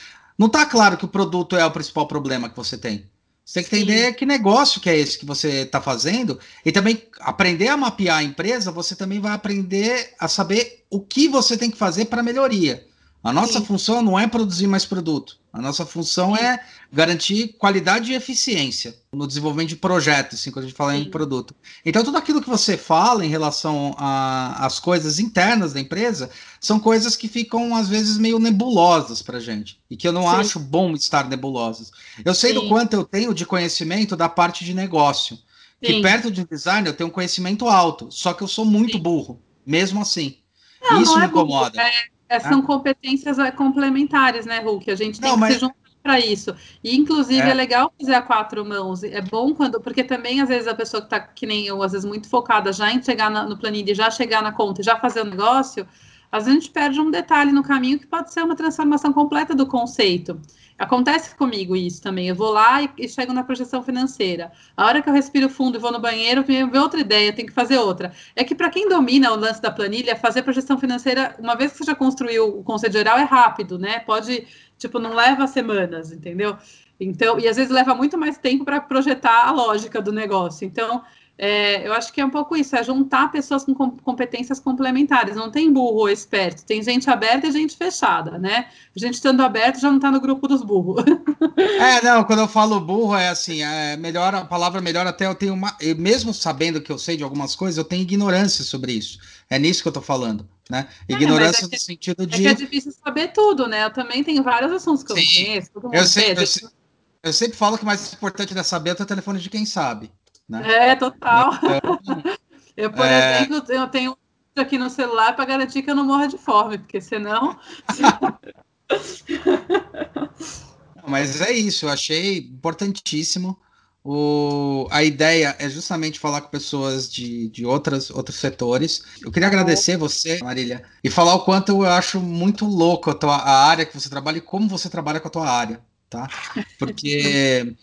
não está claro que o produto é o principal problema que você tem. Você tem que entender Sim. que negócio que é esse que você está fazendo e também aprender a mapear a empresa. Você também vai aprender a saber o que você tem que fazer para melhoria. A nossa Sim. função não é produzir mais produto. A nossa função Sim. é garantir qualidade e eficiência no desenvolvimento de projetos, assim, quando a gente fala Sim. em produto. Então, tudo aquilo que você fala em relação às coisas internas da empresa são coisas que ficam, às vezes, meio nebulosas para gente. E que eu não acho bom estar nebulosas. Eu sei do quanto eu tenho de conhecimento da parte de negócio. Que perto de design eu tenho um conhecimento alto, só que eu sou muito burro, mesmo assim. Não, Isso não me é incomoda. Burro, é é, são ah. competências é, complementares, né, Hulk? A gente tem Não, que mas... se juntar para isso. E, inclusive, é. é. legal fazer a quatro mãos. É bom quando. Porque também, às vezes, a pessoa que está, que nem eu, às vezes, muito focada já em chegar na, no planilha, já chegar na conta, já fazer o negócio, às vezes a gente perde um detalhe no caminho que pode ser uma transformação completa do conceito. Acontece comigo isso também. Eu vou lá e, e, chego na projeção financeira. A hora que eu respiro fundo e vou no banheiro, vem outra ideia, tem que fazer outra. É que para quem domina o lance da planilha, fazer projeção financeira, uma vez que você já construiu o conceito geral, é rápido, né? Pode, tipo, não leva semanas, entendeu? Então, e às vezes leva muito mais tempo para projetar a lógica do negócio. Então, é, eu acho que é um pouco isso, é juntar pessoas com competências complementares. Não tem burro ou esperto, tem gente aberta e gente fechada, né? Gente estando aberto já não está no grupo dos burros. É, não, quando eu falo burro é assim, é melhor, a palavra melhor até eu tenho uma. Eu, mesmo sabendo que eu sei de algumas coisas, eu tenho ignorância sobre isso. É nisso que eu estou falando, né? É, ignorância é, é que, no sentido de. É que é difícil saber tudo, né? Eu também tenho vários assuntos que eu Sim. conheço. Todo mundo eu, sei, eu, eu sempre falo que o mais importante é saber é o telefone de quem sabe. Né? É, total. Então, eu, por é... exemplo, eu tenho aqui no celular para garantir que eu não morra de fome, porque senão. Mas é isso, eu achei importantíssimo. O, a ideia é justamente falar com pessoas de, de outras, outros setores. Eu queria agradecer você, Marília, e falar o quanto eu acho muito louco a, tua, a área que você trabalha e como você trabalha com a tua área, tá? Porque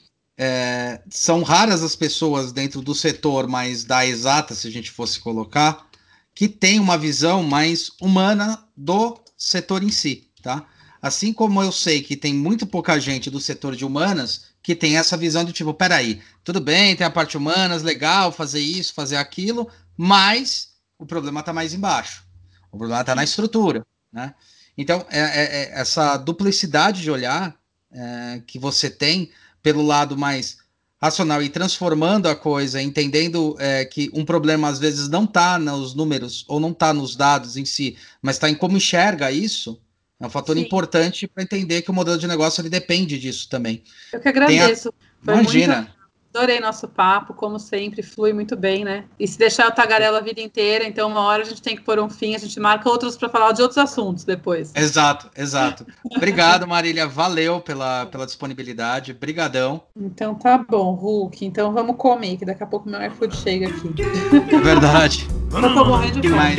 é, são raras as pessoas dentro do setor mais da exata, se a gente fosse colocar, que tem uma visão mais humana do setor em si, tá? Assim como eu sei que tem muito pouca gente do setor de humanas que tem essa visão de tipo, peraí, tudo bem, tem a parte humanas, legal, fazer isso, fazer aquilo, mas o problema está mais embaixo. O problema está na estrutura, né? Então, é, é, é essa duplicidade de olhar é, que você tem pelo lado mais racional e transformando a coisa, entendendo é, que um problema às vezes não está nos números ou não está nos dados em si, mas está em como enxerga isso, É um fator Sim. importante para entender que o modelo de negócio ele depende disso também. Eu que agradeço. A... Imagina. Muito... Adorei nosso papo, como sempre, flui muito bem, né? E se deixar eu tagarela a vida inteira, então uma hora a gente tem que pôr um fim, a gente marca outros para falar de outros assuntos depois. Exato, exato. Obrigado, Marília, valeu pela, pela disponibilidade, brigadão. Então tá bom, Hulk, então vamos comer, que daqui a pouco meu iFood chega aqui. É verdade. Eu tô morrendo de fome.